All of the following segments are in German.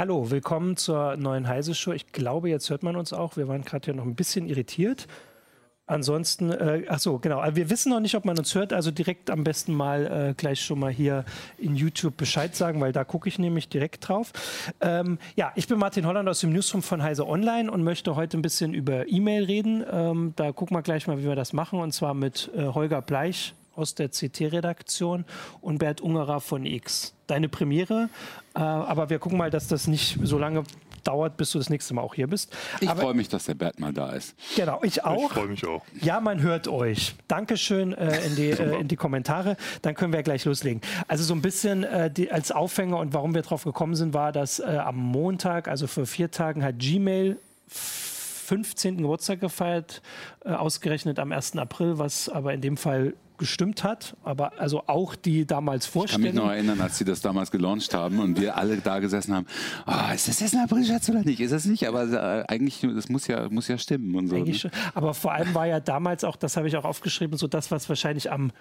Hallo, willkommen zur neuen Heise Show. Ich glaube, jetzt hört man uns auch. Wir waren gerade ja noch ein bisschen irritiert. Ansonsten, äh, ach so, genau. Wir wissen noch nicht, ob man uns hört. Also direkt am besten mal äh, gleich schon mal hier in YouTube Bescheid sagen, weil da gucke ich nämlich direkt drauf. Ähm, ja, ich bin Martin Holland aus dem Newsroom von Heise Online und möchte heute ein bisschen über E-Mail reden. Ähm, da gucken wir gleich mal, wie wir das machen. Und zwar mit äh, Holger Bleich aus der CT-Redaktion und Bert Ungerer von X. Deine Premiere, äh, aber wir gucken mal, dass das nicht so lange dauert, bis du das nächste Mal auch hier bist. Ich freue mich, dass der Bert mal da ist. Genau, ich auch. Ich freue mich auch. Ja, man hört euch. Dankeschön äh, in, die, äh, in die Kommentare. Dann können wir gleich loslegen. Also so ein bisschen äh, die, als Aufhänger und warum wir drauf gekommen sind, war, dass äh, am Montag, also vor vier Tagen, hat Gmail 15. Geburtstag gefeiert, äh, ausgerechnet am 1. April, was aber in dem Fall gestimmt hat, aber also auch die damals Vorstellung. Ich kann mich noch erinnern, als sie das damals gelauncht haben und wir alle da gesessen haben, oh, ist das jetzt ein Aprilscherz oder nicht? Ist das nicht? Aber äh, eigentlich, das muss ja, muss ja stimmen und so. Ne? Aber vor allem war ja damals auch, das habe ich auch aufgeschrieben, so das, was wahrscheinlich am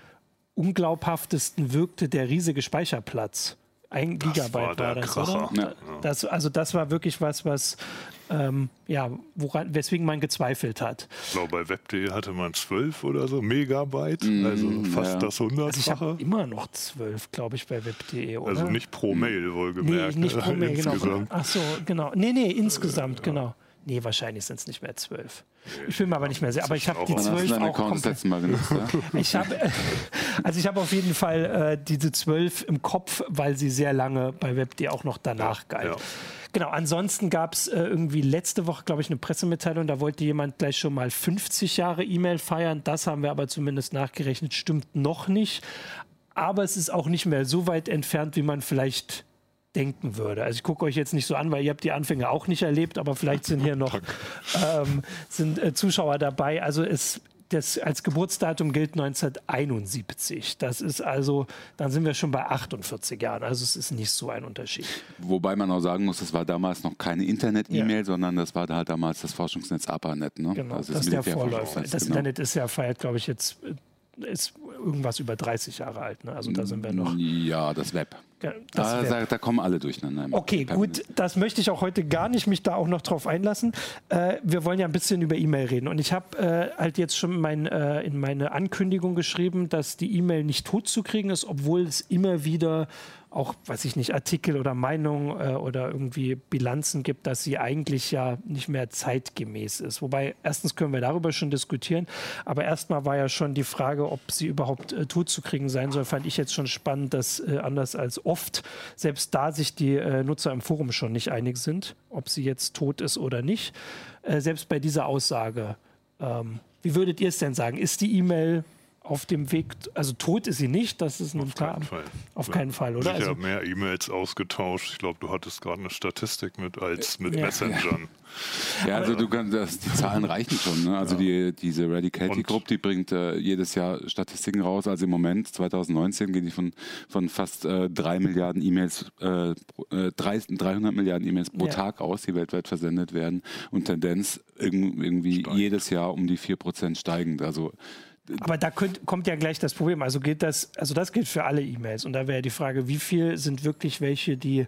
unglaubhaftesten wirkte, der riesige Speicherplatz. Ein das Gigabyte war, war das, Kracher. oder? Ja. Das, also das war wirklich was, was ähm, ja, woran, weswegen man gezweifelt hat. Ich glaube, bei web.de hatte man 12 oder so Megabyte, mm, also fast ja. das hundertfache. Also ich habe immer noch 12, glaube ich, bei web.de, oder? Also nicht pro Mail wohlgemerkt. Nee, nicht pro Mail, genau. Ach so, genau. Nee, nee, insgesamt, ja. genau. Nee, wahrscheinlich sind es nicht mehr zwölf. Ich bin mir aber nicht mehr sicher. Aber ich habe die zwölf auch komplett. Mal genutzt, ja? ich habe, also ich habe auf jeden Fall äh, diese zwölf im Kopf, weil sie sehr lange bei WebD auch noch danach ja, galt. Ja. Genau, ansonsten gab es äh, irgendwie letzte Woche, glaube ich, eine Pressemitteilung, da wollte jemand gleich schon mal 50 Jahre E-Mail feiern. Das haben wir aber zumindest nachgerechnet, stimmt noch nicht. Aber es ist auch nicht mehr so weit entfernt, wie man vielleicht denken würde. Also ich gucke euch jetzt nicht so an, weil ihr habt die Anfänge auch nicht erlebt, aber vielleicht sind hier noch ähm, sind, äh, Zuschauer dabei. Also es das als Geburtsdatum gilt 1971. Das ist also, dann sind wir schon bei 48 Jahren. Also es ist nicht so ein Unterschied. Wobei man auch sagen muss, das war damals noch keine Internet-E-Mail, ja. sondern das war halt damals das Forschungsnetz ARPANET. Ne? Genau, also das, das ist der Vorläufer. Das genau. Internet ist ja feiert, glaube ich, jetzt ist irgendwas über 30 Jahre alt. Ne? Also da sind wir noch. Ja, das Web. Das da, da, kommen alle durcheinander. Okay, gut, das möchte ich auch heute gar nicht mich da auch noch drauf einlassen. Äh, wir wollen ja ein bisschen über E-Mail reden. Und ich habe äh, halt jetzt schon mein, äh, in meine Ankündigung geschrieben, dass die E-Mail nicht tot zu kriegen ist, obwohl es immer wieder auch, weiß ich nicht, Artikel oder Meinungen äh, oder irgendwie Bilanzen gibt, dass sie eigentlich ja nicht mehr zeitgemäß ist. Wobei, erstens können wir darüber schon diskutieren, aber erstmal war ja schon die Frage, ob sie überhaupt äh, tot zu kriegen sein soll, fand ich jetzt schon spannend, dass äh, anders als oft, selbst da sich die äh, Nutzer im Forum schon nicht einig sind, ob sie jetzt tot ist oder nicht. Äh, selbst bei dieser Aussage. Ähm, wie würdet ihr es denn sagen? Ist die E-Mail auf dem Weg, also tot ist sie nicht, das ist nun klar. Fall. Auf ja. keinen Fall, oder? Ich also, habe mehr E-Mails ausgetauscht. Ich glaube, du hattest gerade eine Statistik mit als mit ja. Messengern. Ja, also du kannst, das, die Zahlen reichen schon. Ne? Also ja. die, diese Radicality Group, die bringt äh, jedes Jahr Statistiken raus. Also im Moment, 2019, gehen die von, von fast äh, drei Milliarden E-Mails, äh, 300 äh, Milliarden E-Mails pro ja. Tag aus, die weltweit versendet werden. Und Tendenz irgendwie Steigt. jedes Jahr um die 4% steigend. Also aber da könnt, kommt ja gleich das Problem. Also gilt das, also das gilt für alle E-Mails. Und da wäre die Frage, wie viel sind wirklich welche, die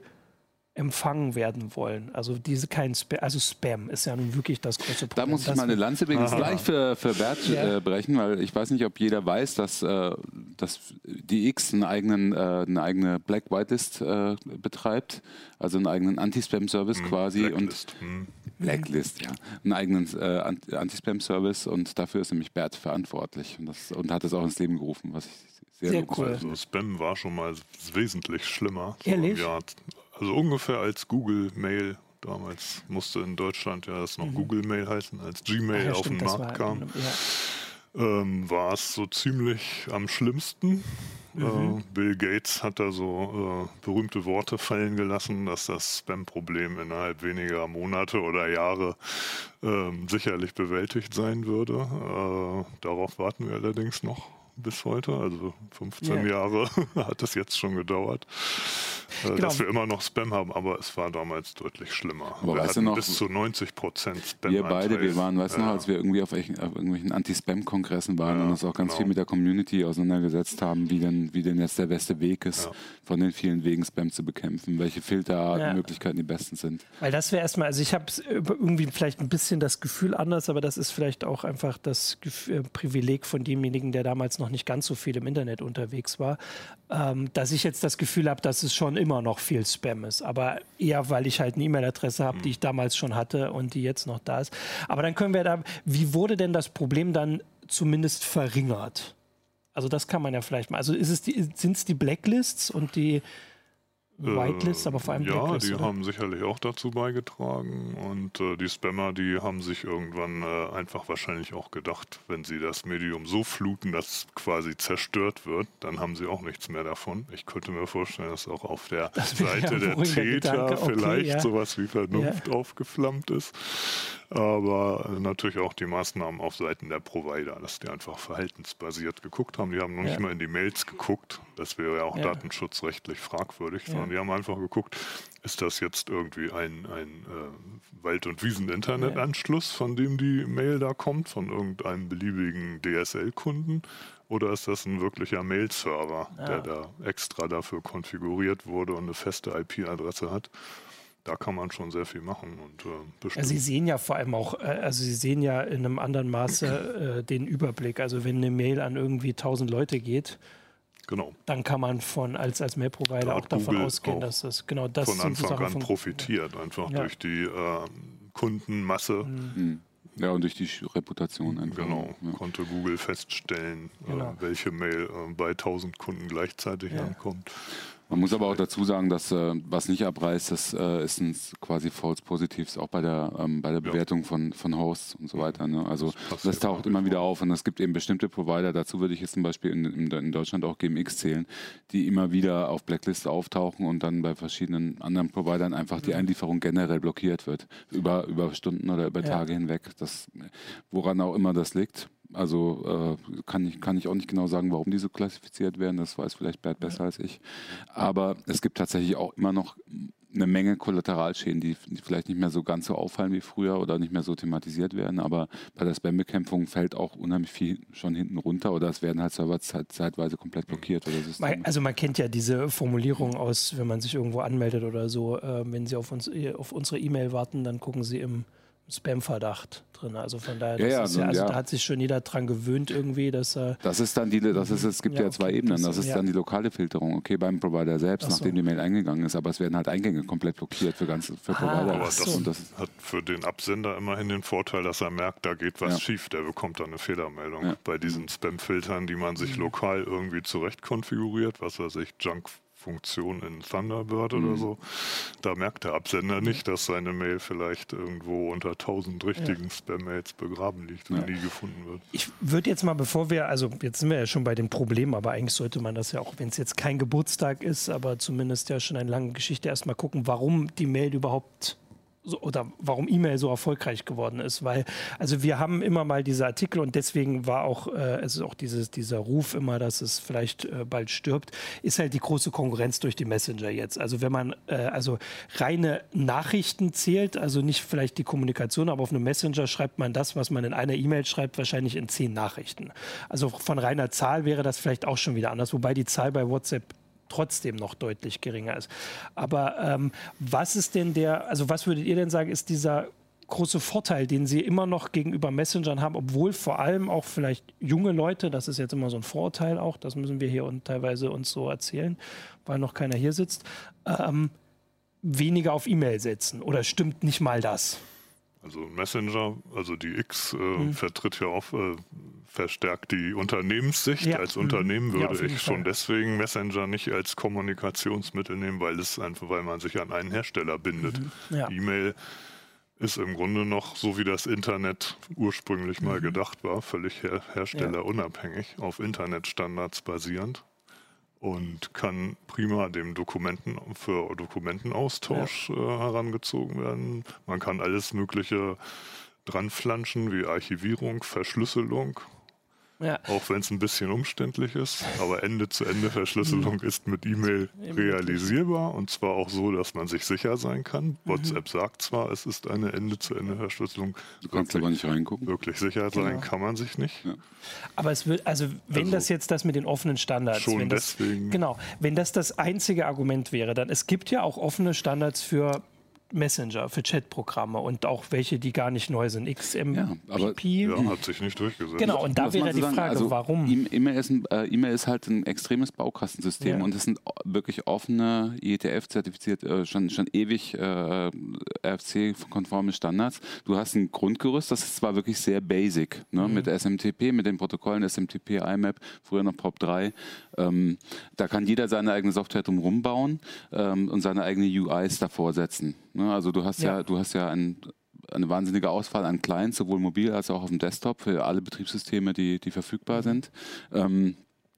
empfangen werden wollen. Also diese kein Spam, also Spam ist ja nun wirklich das große Problem. Da muss ich mal eine Lanze übrigens gleich für, für Bert ja. äh, brechen, weil ich weiß nicht, ob jeder weiß, dass, äh, dass die X einen eigenen, äh, eine eigene Black Whitelist äh, betreibt, also einen eigenen Anti-Spam-Service hm, quasi Blacklist. und hm. Blacklist, ja, einen eigenen äh, Anti-Spam-Service und dafür ist nämlich Bert verantwortlich und, das, und hat es auch ins Leben gerufen, was ich sehr, sehr cool. Also Spam war schon mal wesentlich schlimmer. Ehrlich? So also ungefähr als Google Mail. Damals musste in Deutschland ja das noch mhm. Google Mail heißen, als Gmail ja, auf stimmt, den Markt kam. Ja. Ähm, war es so ziemlich am schlimmsten. Mhm. Äh, Bill Gates hat da so äh, berühmte Worte fallen gelassen, dass das Spam-Problem innerhalb weniger Monate oder Jahre äh, sicherlich bewältigt sein würde. Äh, darauf warten wir allerdings noch bis heute. Also 15 ja. Jahre hat es jetzt schon gedauert, äh, genau. dass wir immer noch Spam haben, aber es war damals deutlich schlimmer. Aber wir hatten noch, bis zu 90 Prozent Spam. Wir beide, wir waren, weißt du ja. noch, als wir irgendwie auf, auf irgendwelchen Anti-Spam-Kongressen waren ja, und uns auch ganz genau. viel mit der Community auseinandergesetzt haben, wie denn, wie denn jetzt der beste Weg ist, von den vielen Wegen Spam zu bekämpfen, welche Filtermöglichkeiten die besten sind. Weil das wäre erstmal, also ich habe irgendwie vielleicht ein bisschen das Gefühl anders, aber das ist vielleicht auch einfach das äh, Privileg von demjenigen, der damals noch nicht ganz so viel im Internet unterwegs war, ähm, dass ich jetzt das Gefühl habe, dass es schon immer noch viel Spam ist. Aber eher, weil ich halt eine E-Mail-Adresse habe, die ich damals schon hatte und die jetzt noch da ist. Aber dann können wir da, wie wurde denn das Problem dann zumindest verringert? Also das kann man ja vielleicht mal. Also sind es die Blacklists und die Whitelist, aber vor allem Ja, Blacklist, die oder? haben sicherlich auch dazu beigetragen und äh, die Spammer, die haben sich irgendwann äh, einfach wahrscheinlich auch gedacht, wenn sie das Medium so fluten, dass es quasi zerstört wird, dann haben sie auch nichts mehr davon. Ich könnte mir vorstellen, dass auch auf der Seite der Täter okay, vielleicht ja. sowas wie Vernunft ja. aufgeflammt ist aber natürlich auch die Maßnahmen auf Seiten der Provider, dass die einfach verhaltensbasiert geguckt haben. Die haben noch ja. nicht mal in die Mails geguckt, das wäre ja auch ja. datenschutzrechtlich fragwürdig, sondern die haben einfach geguckt, ist das jetzt irgendwie ein, ein äh, Wald- und Wiesen-Internetanschluss, von dem die Mail da kommt, von irgendeinem beliebigen DSL-Kunden? Oder ist das ein wirklicher Mail-Server, der da extra dafür konfiguriert wurde und eine feste IP-Adresse hat? da kann man schon sehr viel machen. Und, äh, also Sie sehen ja vor allem auch, äh, also Sie sehen ja in einem anderen Maße äh, den Überblick. Also wenn eine Mail an irgendwie 1000 Leute geht, genau. dann kann man von als, als Mail-Provider auch davon Google ausgehen, auch dass das genau das von Anfang an profitiert, einfach ja. durch die äh, Kundenmasse. Mhm. Ja, und durch die Reputation einfach. Genau, ja. konnte Google feststellen, äh, genau. welche Mail äh, bei 1000 Kunden gleichzeitig ja. ankommt. Man muss aber auch dazu sagen, dass äh, was nicht abreißt, das äh, ist ein quasi False Positives auch bei der, ähm, bei der Bewertung ja. von, von Hosts und so weiter. Ne? Also das, das taucht immer wieder auf und es gibt eben bestimmte Provider, dazu würde ich jetzt zum Beispiel in, in, in, Deutschland auch GMX zählen, die immer wieder auf Blacklist auftauchen und dann bei verschiedenen anderen Providern einfach die Einlieferung generell blockiert wird. Über, über Stunden oder über Tage ja. hinweg. Das, woran auch immer das liegt. Also äh, kann, ich, kann ich auch nicht genau sagen, warum die so klassifiziert werden. Das weiß vielleicht Bert besser ja. als ich. Aber es gibt tatsächlich auch immer noch eine Menge Kollateralschäden, die, die, vielleicht nicht mehr so ganz so auffallen wie früher oder nicht mehr so thematisiert werden. Aber bei der Spam-Bekämpfung fällt auch unheimlich viel schon hinten runter oder es werden halt Server zeit, zeitweise komplett blockiert. Oder also man kennt ja diese Formulierung aus, wenn man sich irgendwo anmeldet oder so, äh, wenn Sie auf, uns, auf unsere E-Mail warten, dann gucken Sie im Spam-Verdacht drin. Also von daher, ja, ja, ja, also da hat sich schon jeder dran gewöhnt irgendwie, dass er. Das ist dann die, das ist, es gibt ja, zwei okay, Ebenen. Das, das ist dann die lokale Filterung. Okay, beim Provider selbst, so. nachdem die Mail eingegangen ist, aber es werden halt Eingänge komplett blockiert für ganze für ah, Provider. Aber das, so. das, hat für den Absender immerhin den Vorteil, dass er merkt, da geht was schief. Der bekommt dann eine Fehlermeldung. Bei diesen Spam-Filtern, die man sich mhm. lokal irgendwie zurecht konfiguriert, was weiß ich, Junk Funktion in Thunderbird mhm. oder so. Da merkt der Absender nicht, dass seine Mail vielleicht irgendwo unter tausend richtigen ja. Spam-Mails begraben liegt und ja. nie gefunden wird. Ich würde jetzt mal, bevor wir, also jetzt sind wir ja schon bei den Problemen, aber eigentlich sollte man das ja auch, wenn es jetzt kein Geburtstag ist, aber zumindest ja schon eine lange Geschichte, erstmal gucken, warum die Mail überhaupt so, oder warum E-Mail so erfolgreich geworden ist, weil also wir haben immer mal diese Artikel und deswegen war auch äh, es ist auch dieses dieser Ruf immer, dass es vielleicht äh, bald stirbt, ist halt die große Konkurrenz durch die Messenger jetzt. Also wenn man äh, also reine Nachrichten zählt, also nicht vielleicht die Kommunikation, aber auf einem Messenger schreibt man das, was man in einer E-Mail schreibt, wahrscheinlich in zehn Nachrichten. Also von reiner Zahl wäre das vielleicht auch schon wieder anders, wobei die Zahl bei WhatsApp trotzdem noch deutlich geringer ist. Aber ähm, was ist denn der, also was würdet ihr denn sagen, ist dieser große Vorteil, den sie immer noch gegenüber Messengern haben, obwohl vor allem auch vielleicht junge Leute, das ist jetzt immer so ein Vorurteil auch, das müssen wir hier und teilweise uns so erzählen, weil noch keiner hier sitzt, ähm, weniger auf E-Mail setzen oder stimmt nicht mal das? Also Messenger, also die X äh, mhm. vertritt ja auch äh, verstärkt die Unternehmenssicht. Ja. Als Unternehmen würde ja, ich schon deswegen Messenger nicht als Kommunikationsmittel nehmen, weil es einfach, weil man sich an einen Hersteller bindet. Mhm. Ja. E-Mail ist im Grunde noch so wie das Internet ursprünglich mal mhm. gedacht war, völlig her herstellerunabhängig, auf Internetstandards basierend und kann prima dem Dokumenten für Dokumentenaustausch ja. äh, herangezogen werden. Man kann alles Mögliche dranflanschen wie Archivierung, Verschlüsselung Ja. Auch wenn es ein bisschen umständlich ist. Aber Ende-zu-Ende-Verschlüsselung mhm. ist mit E-Mail realisierbar und zwar auch so, dass man sich sicher sein kann. Mhm. WhatsApp sagt zwar, es ist eine Ende-zu-Ende-Verschlüsselung. Du kannst wirklich, aber nicht reingucken. Wirklich sicher sein genau. kann man sich nicht. Ja. Aber es wird, also wenn also das jetzt das mit den offenen Standards, schon das, deswegen. genau, wenn das das einzige Argument wäre, dann es gibt ja auch offene Standards für Messenger, für Chatprogramme und auch welche, die gar nicht neu sind. XMPP. Ja, aber ja, hat sich nicht durchgesetzt. Genau, und da wäre die Frage, also warum? E-Mail ist, äh, e ist, halt ein extremes Baukastensystem ja. und es sind wirklich offene, IETF-zertifiziert, äh, schon, schon ewig äh, RFC-konforme Standards. Du hast ein Grundgerüst, das ist zwar wirklich sehr basic, ne, mhm. mit SMTP, mit den Protokollen SMTP, IMAP, früher noch POP3. Ähm, da kann jeder seine eigene Software drumherum bauen ähm, und seine eigene UIs davor setzen. Ne? Also du hast ja, ja du hast ja ein, eine wahnsinnige Auswahl an Clients, sowohl mobil als auch auf dem Desktop für alle Betriebssysteme, die, die verfügbar mhm. sind. Ähm,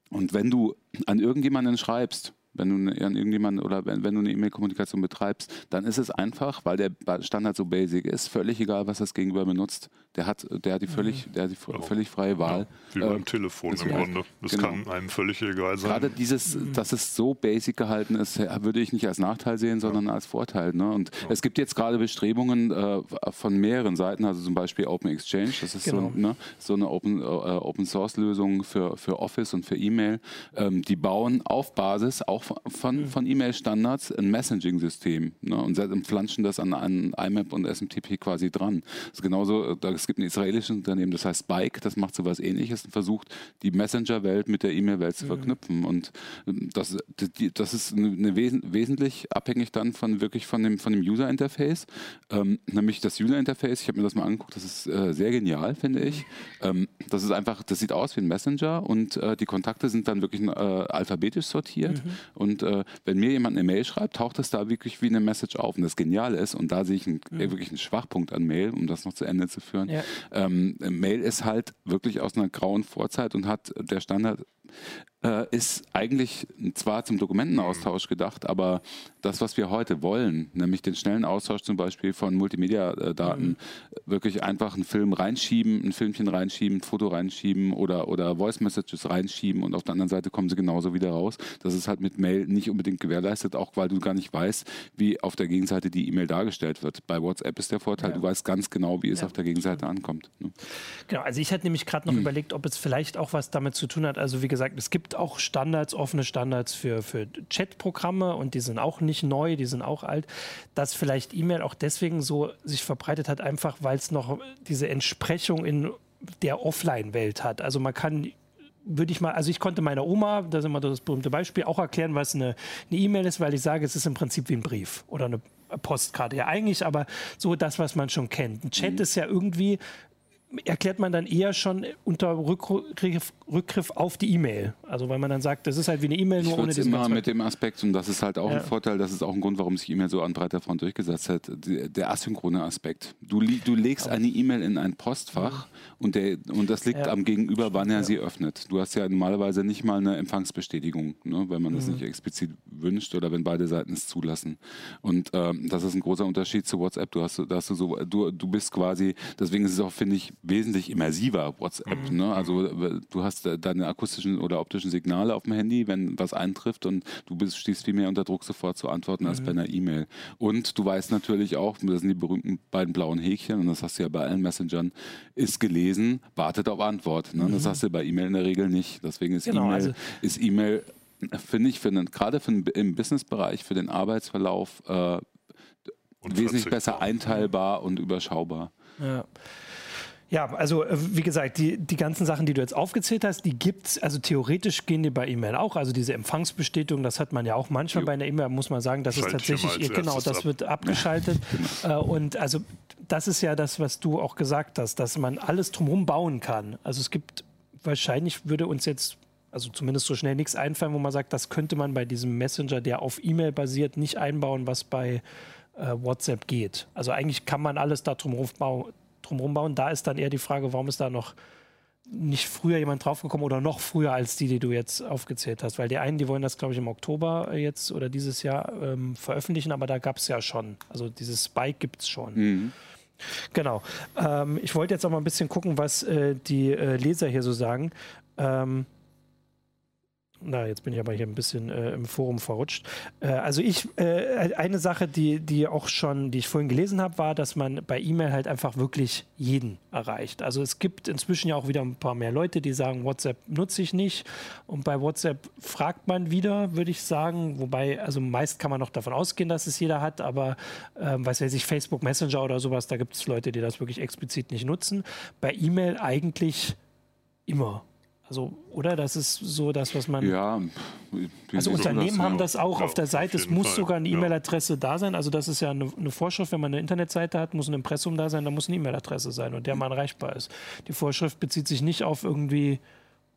und wenn du an irgendjemanden schreibst, wenn du an irgendjemanden oder wenn, wenn du eine E-Mail-Kommunikation betreibst, dann ist es einfach, weil der Standard so basic ist, völlig egal, was das Gegenüber benutzt. Der hat, der hat die völlig, mhm. der hat die ja. völlig freie Wahl. Ja, wie beim äh, Telefon im Grunde. Das genau. kann einem völlig egal sein. Gerade dieses, mhm. dass es so basic gehalten ist, würde ich nicht als Nachteil sehen, sondern ja. als Vorteil. Ne? Und es gibt jetzt gerade Bestrebungen äh, von mehreren Seiten, also zum Beispiel Open Exchange, das ist genau. so, ne, so, eine Open, äh, Open Source Lösung für, für Office und für E-Mail. Ähm, die bauen auf Basis auch von, mhm. von E-Mail-Standards ein Messaging-System ne? und flanschen das an, an IMAP und SMTP quasi dran. Das ist genauso, es gibt ein israelisches Unternehmen, das heißt Spike, das macht so was ähnliches und versucht, die Messenger-Welt mit der E-Mail-Welt zu mhm. verknüpfen. Und ähm, das, das ist eine wes wesentlich abhängig dann von wirklich von dem, von dem User-Interface. Ähm, nämlich das User-Interface, ich habe mir das mal angeguckt, das ist äh, sehr genial, finde ich. Ähm, das ist einfach, das sieht aus wie ein Messenger und äh, die Kontakte sind dann wirklich äh, alphabetisch sortiert. Mhm. Und äh, wenn mir jemand eine Mail schreibt, taucht das da wirklich wie eine Message auf. Und das Geniale ist, und da sehe ich einen, mhm. wirklich einen Schwachpunkt an Mail, um das noch zu Ende zu führen. Ja. Ähm, Mail ist halt wirklich aus einer grauen Vorzeit und hat der Standard äh, ist eigentlich zwar zum Dokumentenaustausch gedacht, aber das, was wir heute wollen, nämlich den schnellen Austausch zum Beispiel von Multimedia-Daten, mhm. wirklich einfach einen Film reinschieben, ein Filmchen reinschieben, ein Foto reinschieben oder, oder Voice-Messages reinschieben und auf der anderen Seite kommen sie genauso wieder raus. Das ist halt mit Mail nicht unbedingt gewährleistet, auch weil du gar nicht weißt, wie auf der Gegenseite die E-Mail dargestellt wird. Bei WhatsApp ist der Vorteil, ja. du weißt ganz genau, wie es ja. auf der Gegenseite ankommt. Ne? Genau, also ich hatte nämlich gerade noch mhm. überlegt, ob es vielleicht auch was damit zu tun hat. Also wie gesagt, es gibt auch Standards, offene Standards für, für Chat-Programme und die sind auch nicht neu, die sind auch alt, dass vielleicht E-Mail auch deswegen so sich verbreitet hat, einfach weil es noch diese Entsprechung in der Offline-Welt hat. Also man kann würde ich mal, also ich konnte meiner Oma, das ist immer das berühmte Beispiel, auch erklären, was eine E-Mail e ist, weil ich sage, es ist im Prinzip wie ein Brief oder eine Postkarte. Ja, eigentlich aber so das, was man schon kennt. Ein Chat mhm. ist ja irgendwie erklärt man dann eher schon unter Rückgriff, Rückgriff auf die E-Mail. Also weil man dann sagt, das ist halt wie eine E-Mail, nur ohne diesen immer mit dem Aspekt, und das ist halt auch ja. ein Vorteil, das ist auch ein Grund, warum sich E-Mail so an breiter Front durchgesetzt hat, der asynchrone Aspekt. Du, du legst eine E-Mail in ein Postfach mhm. und, der, und das liegt ja. am Gegenüber, wann er ja. sie öffnet. Du hast ja normalerweise nicht mal eine Empfangsbestätigung, ne, wenn man das mhm. nicht explizit wünscht oder wenn beide Seiten es zulassen. Und ähm, das ist ein großer Unterschied zu WhatsApp. Du hast, hast du so, du, du bist quasi, deswegen ist es auch, finde ich, wesentlich immersiver WhatsApp. Mhm. Ne? Also du hast deine akustischen oder optischen Signale auf dem Handy, wenn was eintrifft und du bist, stehst viel mehr unter Druck sofort zu antworten mhm. als bei einer E-Mail. Und du weißt natürlich auch, das sind die berühmten beiden blauen Häkchen und das hast du ja bei allen Messengern, ist gelesen, wartet auf Antwort. Ne? Mhm. Das hast du bei E-Mail in der Regel nicht. Deswegen ist genau, E-Mail also ist E-Mail finde ich, für den, gerade für den, im Businessbereich, für den Arbeitsverlauf äh, wesentlich besser einteilbar und überschaubar. Ja. Ja, also äh, wie gesagt, die, die ganzen Sachen, die du jetzt aufgezählt hast, die gibt es, also theoretisch gehen die bei E-Mail auch. Also diese Empfangsbestätigung, das hat man ja auch manchmal jo. bei einer E-Mail, muss man sagen, das ist tatsächlich, genau, das ab. wird abgeschaltet. genau. Und also das ist ja das, was du auch gesagt hast, dass man alles drumherum bauen kann. Also es gibt, wahrscheinlich würde uns jetzt also zumindest so schnell nichts einfallen, wo man sagt, das könnte man bei diesem Messenger, der auf E-Mail basiert, nicht einbauen, was bei äh, WhatsApp geht. Also eigentlich kann man alles da drumherum bauen drumherum bauen. Da ist dann eher die Frage, warum ist da noch nicht früher jemand draufgekommen oder noch früher als die, die du jetzt aufgezählt hast? Weil die einen, die wollen das, glaube ich, im Oktober jetzt oder dieses Jahr ähm, veröffentlichen, aber da gab es ja schon. Also dieses Spike gibt es schon. Mhm. Genau. Ähm, ich wollte jetzt auch mal ein bisschen gucken, was äh, die äh, Leser hier so sagen. Ähm, na, jetzt bin ich aber hier ein bisschen äh, im Forum verrutscht. Äh, also ich, äh, eine Sache, die, die auch schon, die ich vorhin gelesen habe, war, dass man bei E-Mail halt einfach wirklich jeden erreicht. Also es gibt inzwischen ja auch wieder ein paar mehr Leute, die sagen, WhatsApp nutze ich nicht. Und bei WhatsApp fragt man wieder, würde ich sagen. Wobei, also meist kann man noch davon ausgehen, dass es jeder hat, aber ähm, weiß ich, Facebook Messenger oder sowas, da gibt es Leute, die das wirklich explizit nicht nutzen. Bei E-Mail eigentlich immer. Also, oder? Das ist so das, was man. Ja. Also Unternehmen haben das auch ja, auf der Seite. Es muss Fall. sogar eine E-Mail-Adresse ja. da sein. Also das ist ja eine, eine, Vorschrift, wenn man eine Internetseite hat, muss ein Impressum da sein, da muss eine E-Mail-Adresse sein und der man erreichbar ist. Die Vorschrift bezieht sich nicht auf irgendwie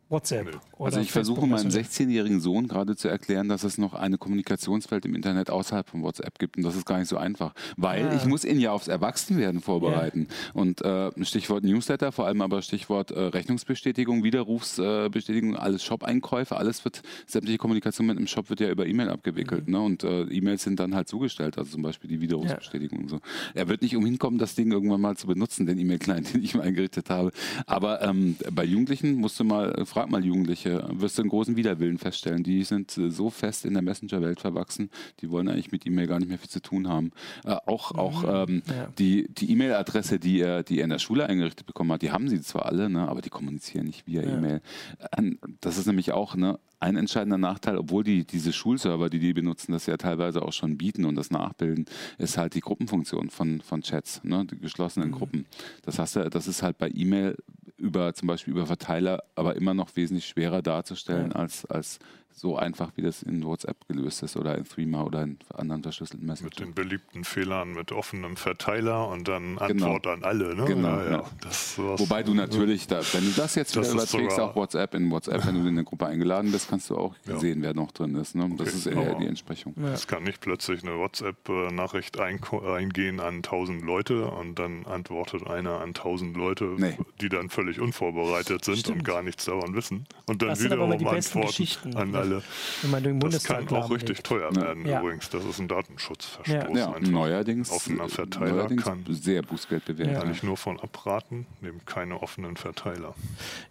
WhatsApp. Also ich versuche meinem 16-jährigen Sohn gerade zu erklären, dass es noch eine Kommunikationswelt im Internet außerhalb von WhatsApp gibt und das ist gar nicht so einfach, weil ja. ich muss ihn ja aufs Erwachsenwerden vorbereiten ja. und äh, Stichwort Newsletter, vor allem aber Stichwort äh, Rechnungsbestätigung, Widerrufsbestätigung, äh, alles Shop-Einkäufe, alles wird, sämtliche Kommunikation mit einem Shop wird ja über E-Mail abgewickelt mhm. ne? und äh, E-Mails sind dann halt zugestellt, also zum Beispiel die Widerrufsbestätigung ja. und so. Er wird nicht umhin kommen, das Ding irgendwann mal zu benutzen, den E-Mail-Client, den ich mal eingerichtet habe, aber ähm, bei Jugendlichen musst du mal äh, frag mal Jugendliche, wirst du einen großen Widerwillen feststellen. Die sind äh, so fest in der Messenger-Welt verwachsen, die wollen eigentlich mit E-Mail gar nicht mehr viel zu tun haben. Äh, auch mhm. auch ähm, ja. die, die E-Mail-Adresse, die er, die er in der Schule eingerichtet bekommen hat, die haben sie zwar alle, ne, aber die kommunizieren nicht via ja. E-Mail. Äh, das ist nämlich auch ne, ein entscheidender Nachteil, obwohl die diese Schulserver, die die benutzen, das ja teilweise auch schon bieten und das nachbilden, ist halt die Gruppenfunktion von, von Chats, ne, die geschlossenen mhm. Gruppen. Das, heißt, das ist halt bei E-Mail über zum Beispiel über Verteiler, aber immer noch wesentlich schwerer darzustellen ja. als, als so einfach, wie das in WhatsApp gelöst ist oder in Threema oder in anderen verschlüsselten Messenger. Mit den beliebten Fehlern mit offenem Verteiler und dann genau. Antwort an alle. Ne? Genau. Ja, ja. Wobei du natürlich, da, wenn du das jetzt das wieder überträgst auf WhatsApp, in WhatsApp, wenn du in eine Gruppe eingeladen bist, kannst du auch ja. sehen, wer noch drin ist. Ne? Das okay. ist eher die Entsprechung. Es kann nicht plötzlich eine WhatsApp-Nachricht eingehen an 1000 Leute und dann antwortet einer an 1000 Leute, nee. die dann völlig unvorbereitet sind Stimmt. und gar nichts daran wissen. Und dann das wiederum antworten an alle alle. Wenn man den das kann auch richtig legt. teuer werden ja. übrigens. Das ist ein Datenschutzverstoß. Ja. ja neuerdings, offener Verteiler neuerdings kann sehr Bußgeld bewähren. Kann ich nur von abraten, nehmt keine offenen Verteiler.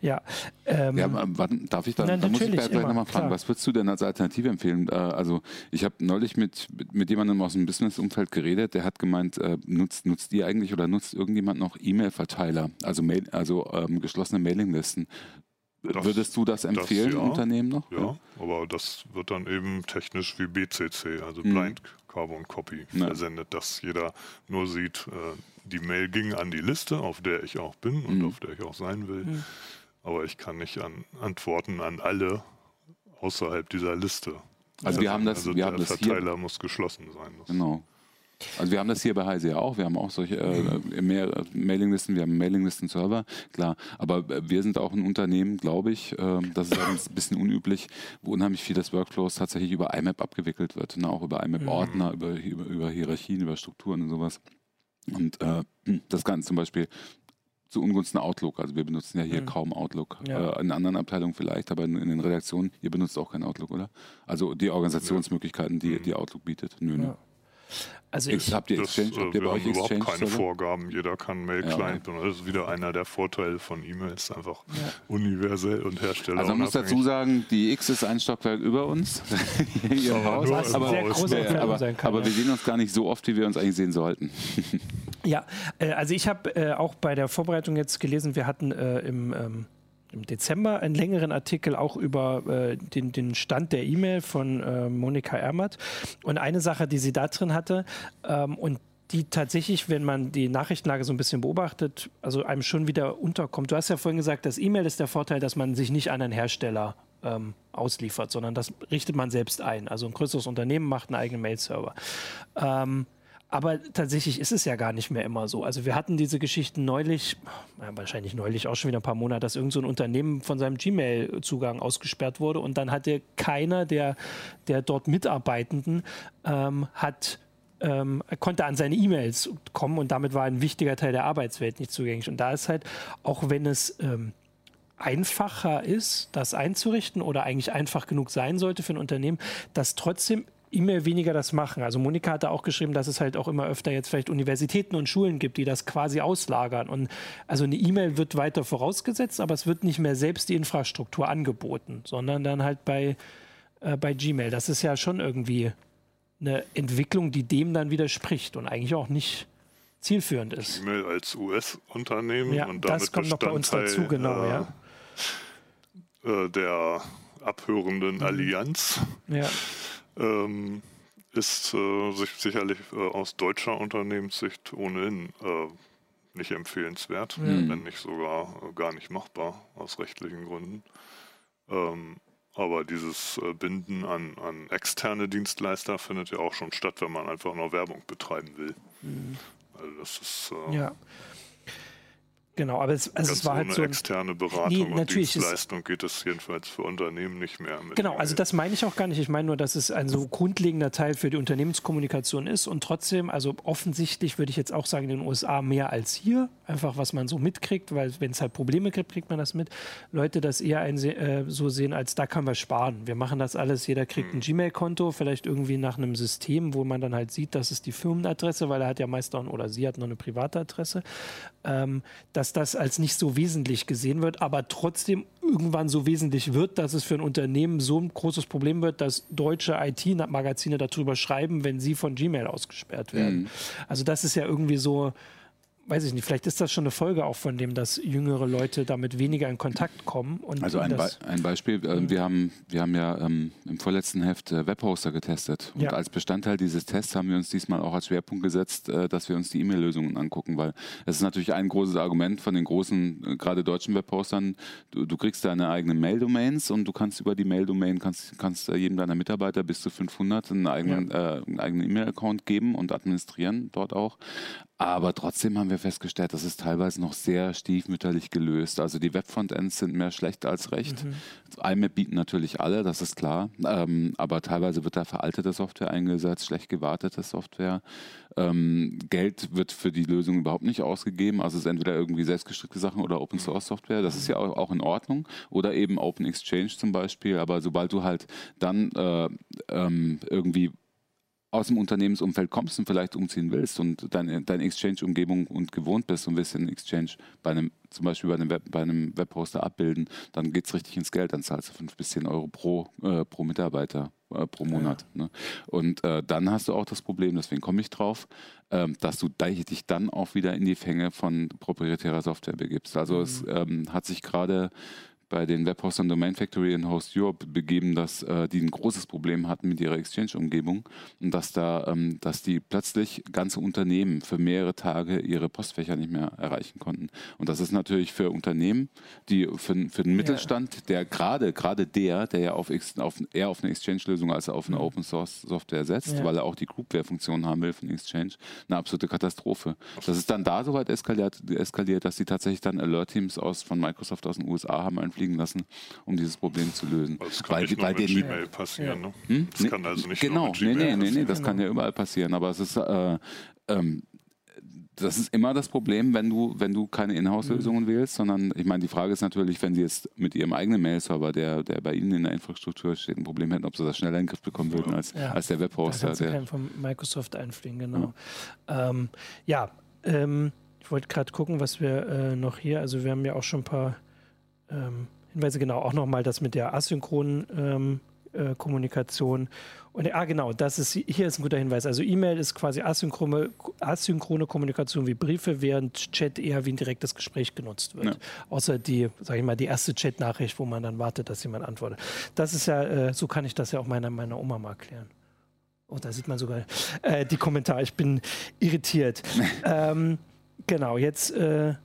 Ja, ähm, ja warte, darf ich da, Nein, da muss ich gleich nochmal fragen, klar. was würdest du denn als Alternative empfehlen? Äh, also ich habe neulich mit, mit jemandem aus dem Business-Umfeld geredet, der hat gemeint, äh, nutzt, nutzt ihr eigentlich oder nutzt irgendjemand noch E-Mail-Verteiler, also, Mail, also ähm, geschlossene Mailinglisten? Das, Würdest du das empfehlen, das, ja, Unternehmen noch? Ja, ja, aber das wird dann eben technisch wie BCC, also mhm. Blind Carbon Copy, ja. versendet, dass jeder nur sieht, äh, die Mail ging an die Liste, auf der ich auch bin und mhm. auf der ich auch sein will. Mhm. Aber ich kann nicht an, antworten an alle außerhalb dieser Liste. Also, also wir haben das, also wir der haben das Verteiler hier. muss geschlossen sein. Genau. Also wir haben das hier bei Heise ja auch. Wir haben auch solche äh, mehr, Mailinglisten, wir haben Mailinglisten-Server, klar. Aber wir sind auch ein Unternehmen, glaube ich, äh, das ist ein bisschen unüblich, wo unheimlich viel des Workflows tatsächlich über IMAP abgewickelt wird. Ne? Auch über IMAP-Ordner, mhm. über, über, über, Hierarchien, über Strukturen und sowas. Und äh, das Ganze zum Beispiel zu Ungunsten Outlook. Also wir benutzen ja hier mhm. kaum Outlook. Ja. Äh, in anderen Abteilungen vielleicht, aber in, in, den Redaktionen, ihr benutzt auch kein Outlook, oder? Also die Organisationsmöglichkeiten, die, die Outlook bietet. Nö, nö. Also ich, habt ihr Exchange? Das, habt ihr bei euch überhaupt Exchange keine Server? Vorgaben. Jeder kann Mail-Client. Ja, okay. das ist wieder einer der Vorteile von E-Mails. Einfach ja. universell und Hersteller. Also man muss dazu sagen, die X ist ein Stockwerk über uns. Hier im Haus. Aber, aber, kann, aber ja. wir sehen uns gar nicht so oft, wie wir uns eigentlich sehen sollten. ja, äh, also ich habe äh, auch bei der Vorbereitung jetzt gelesen, wir hatten äh, im ähm, im Dezember einen längeren Artikel auch über äh, den, den, Stand der E-Mail von äh, Monika Ermert. Und eine Sache, die sie da drin hatte, ähm, und die tatsächlich, wenn man die Nachrichtenlage so ein bisschen beobachtet, also einem schon wieder unterkommt. Du hast ja vorhin gesagt, das E-Mail ist der Vorteil, dass man sich nicht an einen Hersteller ähm, ausliefert, sondern das richtet man selbst ein. Also ein größeres Unternehmen macht einen eigenen Mail-Server. Ähm, aber tatsächlich ist es ja gar nicht mehr immer so. Also wir hatten diese Geschichten neulich, wahrscheinlich neulich auch schon wieder ein paar Monate, dass irgendein so Unternehmen von seinem Gmail-Zugang ausgesperrt wurde und dann hatte keiner der, der dort Mitarbeitenden ähm, hat ähm, konnte an seine E-Mails kommen und damit war ein wichtiger Teil der Arbeitswelt nicht zugänglich. Und da ist halt, auch wenn es ähm, einfacher ist, das einzurichten oder eigentlich einfach genug sein sollte für ein Unternehmen, dass trotzdem E-Mail weniger das machen. Also Monika hatte auch geschrieben, dass es halt auch immer öfter jetzt vielleicht Universitäten und Schulen gibt, die das quasi auslagern. Und also eine E-Mail wird weiter vorausgesetzt, aber es wird nicht mehr selbst die Infrastruktur angeboten, sondern dann halt bei, äh, bei Gmail. Das ist ja schon irgendwie eine Entwicklung, die dem dann widerspricht und eigentlich auch nicht zielführend ist. Gmail als US-Unternehmen ja, und damit das kommt noch bei uns dazu, genau, äh, ja. Äh, der abhörenden mhm. Allianz. Ja. Ähm, ist äh, sich sicherlich äh, aus deutscher Unternehmenssicht ohnehin äh, nicht empfehlenswert, mhm. wenn nicht sogar äh, gar nicht machbar aus rechtlichen Gründen. Ähm, aber dieses äh, Binden an, an, externe Dienstleister findet ja auch schon statt, wenn man einfach nur Werbung betreiben will. Mhm. Also das ist äh, ja. Genau, aber es, also es war halt so. Eine externe Beratung nee, und Dienstleistung geht es jedenfalls für Unternehmen nicht mehr. genau, also das meine ich auch gar nicht. Ich meine nur, dass es ein so grundlegender Teil für die Unternehmenskommunikation ist und trotzdem, also offensichtlich würde ich jetzt auch sagen, in den USA mehr als hier. Einfach, was man so mitkriegt, weil wenn es halt Probleme gibt, kriegt man das mit. Leute das eher ein, äh, so sehen, als da können wir sparen. Wir machen das alles, jeder kriegt hm. ein Gmail-Konto, vielleicht irgendwie nach einem System, wo man dann halt sieht, das ist die Firmenadresse, weil er hat ja meist noch, oder sie hat noch eine private Adresse. Ähm, dass das als nicht so wesentlich gesehen wird, aber trotzdem irgendwann so wesentlich wird, dass es für ein Unternehmen so ein großes Problem wird, dass deutsche IT-Magazine darüber schreiben, wenn sie von Gmail ausgesperrt werden. Mhm. Also das ist ja irgendwie so weiß ich nicht, vielleicht ist das schon eine Folge auch von dem, dass jüngere Leute damit weniger in Kontakt kommen. also ein, Be ein, Beispiel, äh, wir, haben, wir haben ja ähm, im vorletzten Heft äh, Webhoster getestet und ja. als Bestandteil dieses Tests haben wir uns diesmal auch als Schwerpunkt gesetzt, äh, dass wir uns die E-Mail-Lösungen angucken, weil es ist natürlich ein großes Argument von den großen, äh, gerade deutschen Webhostern, du, du, kriegst deine eigenen Mail-Domains und du kannst über die Mail-Domain, kannst, kannst äh, jedem deiner Mitarbeiter bis zu 500 einen eigenen, ja. Äh, einen eigenen E-Mail-Account geben und administrieren dort auch. Aber trotzdem haben wir festgestellt, das ist teilweise noch sehr stiefmütterlich gelöst. Also die Webfrontends sind mehr schlecht als recht. Mhm. IMAP bieten natürlich alle, das ist klar. Ähm, aber teilweise wird da veraltete Software eingesetzt, schlecht gewartete Software. Ähm, Geld wird für die Lösung überhaupt nicht ausgegeben. Also es ist entweder irgendwie selbstgestrickte Sachen oder Open Source Software. Das ist ja auch, auch in Ordnung. Oder eben Open Exchange zum Beispiel. Aber sobald du halt dann äh, ähm, irgendwie aus dem Unternehmensumfeld kommst und vielleicht umziehen willst und deine, deine Exchange-Umgebung und gewohnt bist und willst den Exchange bei einem, zum Beispiel bei einem, Web, bei einem Webhoster abbilden, dann geht es richtig ins Geld, dann zahlst du 5 bis 10 Euro pro, äh, pro Mitarbeiter äh, pro Monat. Ja. Ne? Und äh, dann hast du auch das Problem, deswegen komme ich drauf, ähm, dass du dich dann auch wieder in die Fänge von proprietärer Software begibst. Also mhm. es ähm, hat sich gerade bei den Webhostern Domain Factory und Host Europe begeben, dass äh, die ein großes Problem hatten mit ihrer Exchange-Umgebung und dass da, ähm, dass die plötzlich ganze Unternehmen für mehrere Tage ihre Postfächer nicht mehr erreichen konnten. Und das ist natürlich für Unternehmen, die für, für den Mittelstand, ja. der gerade gerade der, der ja auf, auf eher auf eine Exchange-Lösung als auf eine mhm. Open Source Software setzt, ja. weil er auch die Groupware-Funktion haben will von Exchange, eine absolute Katastrophe. Das ist dann da so weit eskaliert, eskaliert dass sie tatsächlich dann Alert-Teams aus von Microsoft aus den USA haben fliegen lassen, um dieses Problem zu lösen. Das kann weil, nicht weil mit Gmail passieren. Ja. Ne? Hm? Das kann also nicht genau, nur mit Gmail nee, nee, nee, nee, das kann ja überall passieren. Aber es ist äh, ähm, das ist immer das Problem, wenn du, wenn du keine Inhouse-Lösungen mhm. wählst, sondern ich meine, die Frage ist natürlich, wenn sie jetzt mit ihrem eigenen Mail-Server, der, der bei Ihnen in der Infrastruktur steht, ein Problem hätten, ob sie das schneller in den Griff bekommen würden als, ja. als der Webhoster. Da der von Microsoft einfliegen, genau. Ja, ähm, ja ähm, ich wollte gerade gucken, was wir äh, noch hier, also wir haben ja auch schon ein paar ähm, Hinweise, genau, auch nochmal das mit der asynchronen ähm, äh, Kommunikation. Und ah, genau, das ist hier ist ein guter Hinweis. Also E-Mail ist quasi asynchrone, asynchrone Kommunikation wie Briefe, während Chat eher wie ein direktes Gespräch genutzt wird. Ja. Außer die, sage ich mal, die erste Chat-Nachricht, wo man dann wartet, dass jemand antwortet. Das ist ja, äh, so kann ich das ja auch meiner, meiner Oma mal erklären. Oh, da sieht man sogar äh, die Kommentare. Ich bin irritiert. ähm, genau, jetzt äh,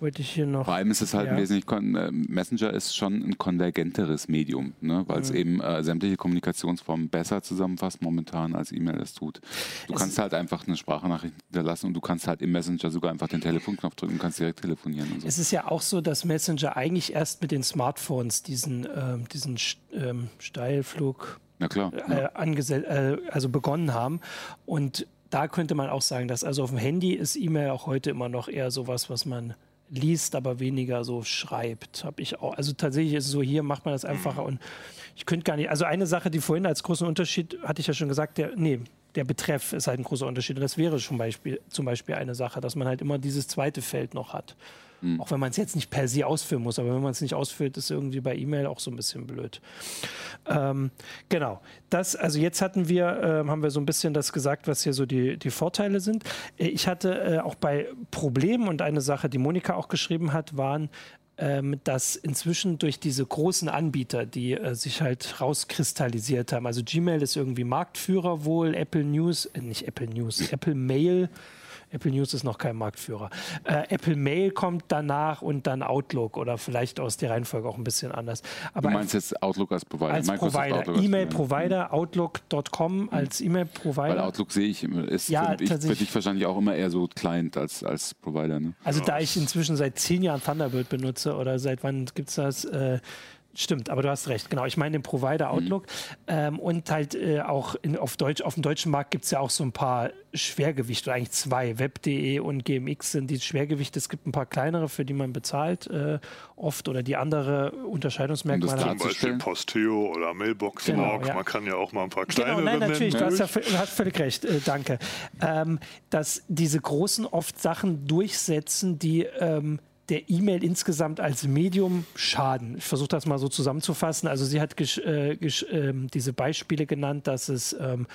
wollte ich hier noch. Vor allem ist es halt ja. wesentlich, äh, Messenger ist schon ein konvergenteres Medium, ne? weil es mhm. eben äh, sämtliche Kommunikationsformen besser zusammenfasst momentan, als E-Mail es tut. Du es kannst halt einfach eine Sprachnachricht hinterlassen und du kannst halt im Messenger sogar einfach den Telefonknopf drücken und kannst direkt telefonieren. So. Es ist ja auch so, dass Messenger eigentlich erst mit den Smartphones diesen, äh, diesen ähm, Steilflug klar, äh, äh, also begonnen haben und da könnte man auch sagen, dass also auf dem Handy ist E-Mail auch heute immer noch eher sowas, was man liest, aber weniger so schreibt. Habe ich auch. Also tatsächlich ist es so, hier macht man das einfacher. Und ich könnte gar nicht. Also eine Sache, die vorhin als großen Unterschied, hatte ich ja schon gesagt, der, nee, der Betreff ist halt ein großer Unterschied. Und das wäre schon Beispiel, zum Beispiel eine Sache, dass man halt immer dieses zweite Feld noch hat. Mhm. Auch wenn man es jetzt nicht per se ausfüllen muss, aber wenn man es nicht ausfüllt, ist irgendwie bei E-Mail auch so ein bisschen blöd. Ähm, genau. Das, also jetzt hatten wir, äh, haben wir so ein bisschen das gesagt, was hier so die, die Vorteile sind. Äh, ich hatte äh, auch bei Problemen und eine Sache, die Monika auch geschrieben hat, waren, ähm, dass inzwischen durch diese großen Anbieter, die äh, sich halt rauskristallisiert haben, also Gmail ist irgendwie Marktführer wohl, Apple News, äh, nicht Apple News, Apple Mail Apple News ist noch kein Marktführer. Äh, Apple Mail kommt danach und dann Outlook oder vielleicht aus der Reihenfolge auch ein bisschen anders. Aber du meinst jetzt Outlook als Provider? Als Provider. E-Mail-Provider, mhm. Outlook.com mhm. als E-Mail-Provider. Weil Outlook sehe ich, ist ja, für, ich, für dich wahrscheinlich auch immer eher so Client als, als Provider. Ne? Also da ich inzwischen seit zehn Jahren Thunderbird benutze oder seit wann gibt es das? Äh, Stimmt, aber du hast recht. Genau, ich meine den Provider mhm. Outlook. Mhm. Ähm, und halt äh, auch in, auf, Deutsch, auf dem deutschen Markt gibt es ja auch so ein paar Schwergewichte, eigentlich zwei. Web.de und GMX sind die Schwergewichte. Es gibt ein paar kleinere, für die man bezahlt äh, oft oder die andere Unterscheidungsmerkmale haben. Zum Beispiel Posteo oder Mailbox genau, ja. Man kann ja auch mal ein paar kleine genau, nein, natürlich, du hast, ja, du hast völlig recht. Äh, danke. Ähm, dass diese großen oft Sachen durchsetzen, die ähm, der E-Mail insgesamt als Medium schaden. Ich versuche das mal so zusammenzufassen. Also sie hat äh, äh, diese Beispiele genannt, dass es ähm,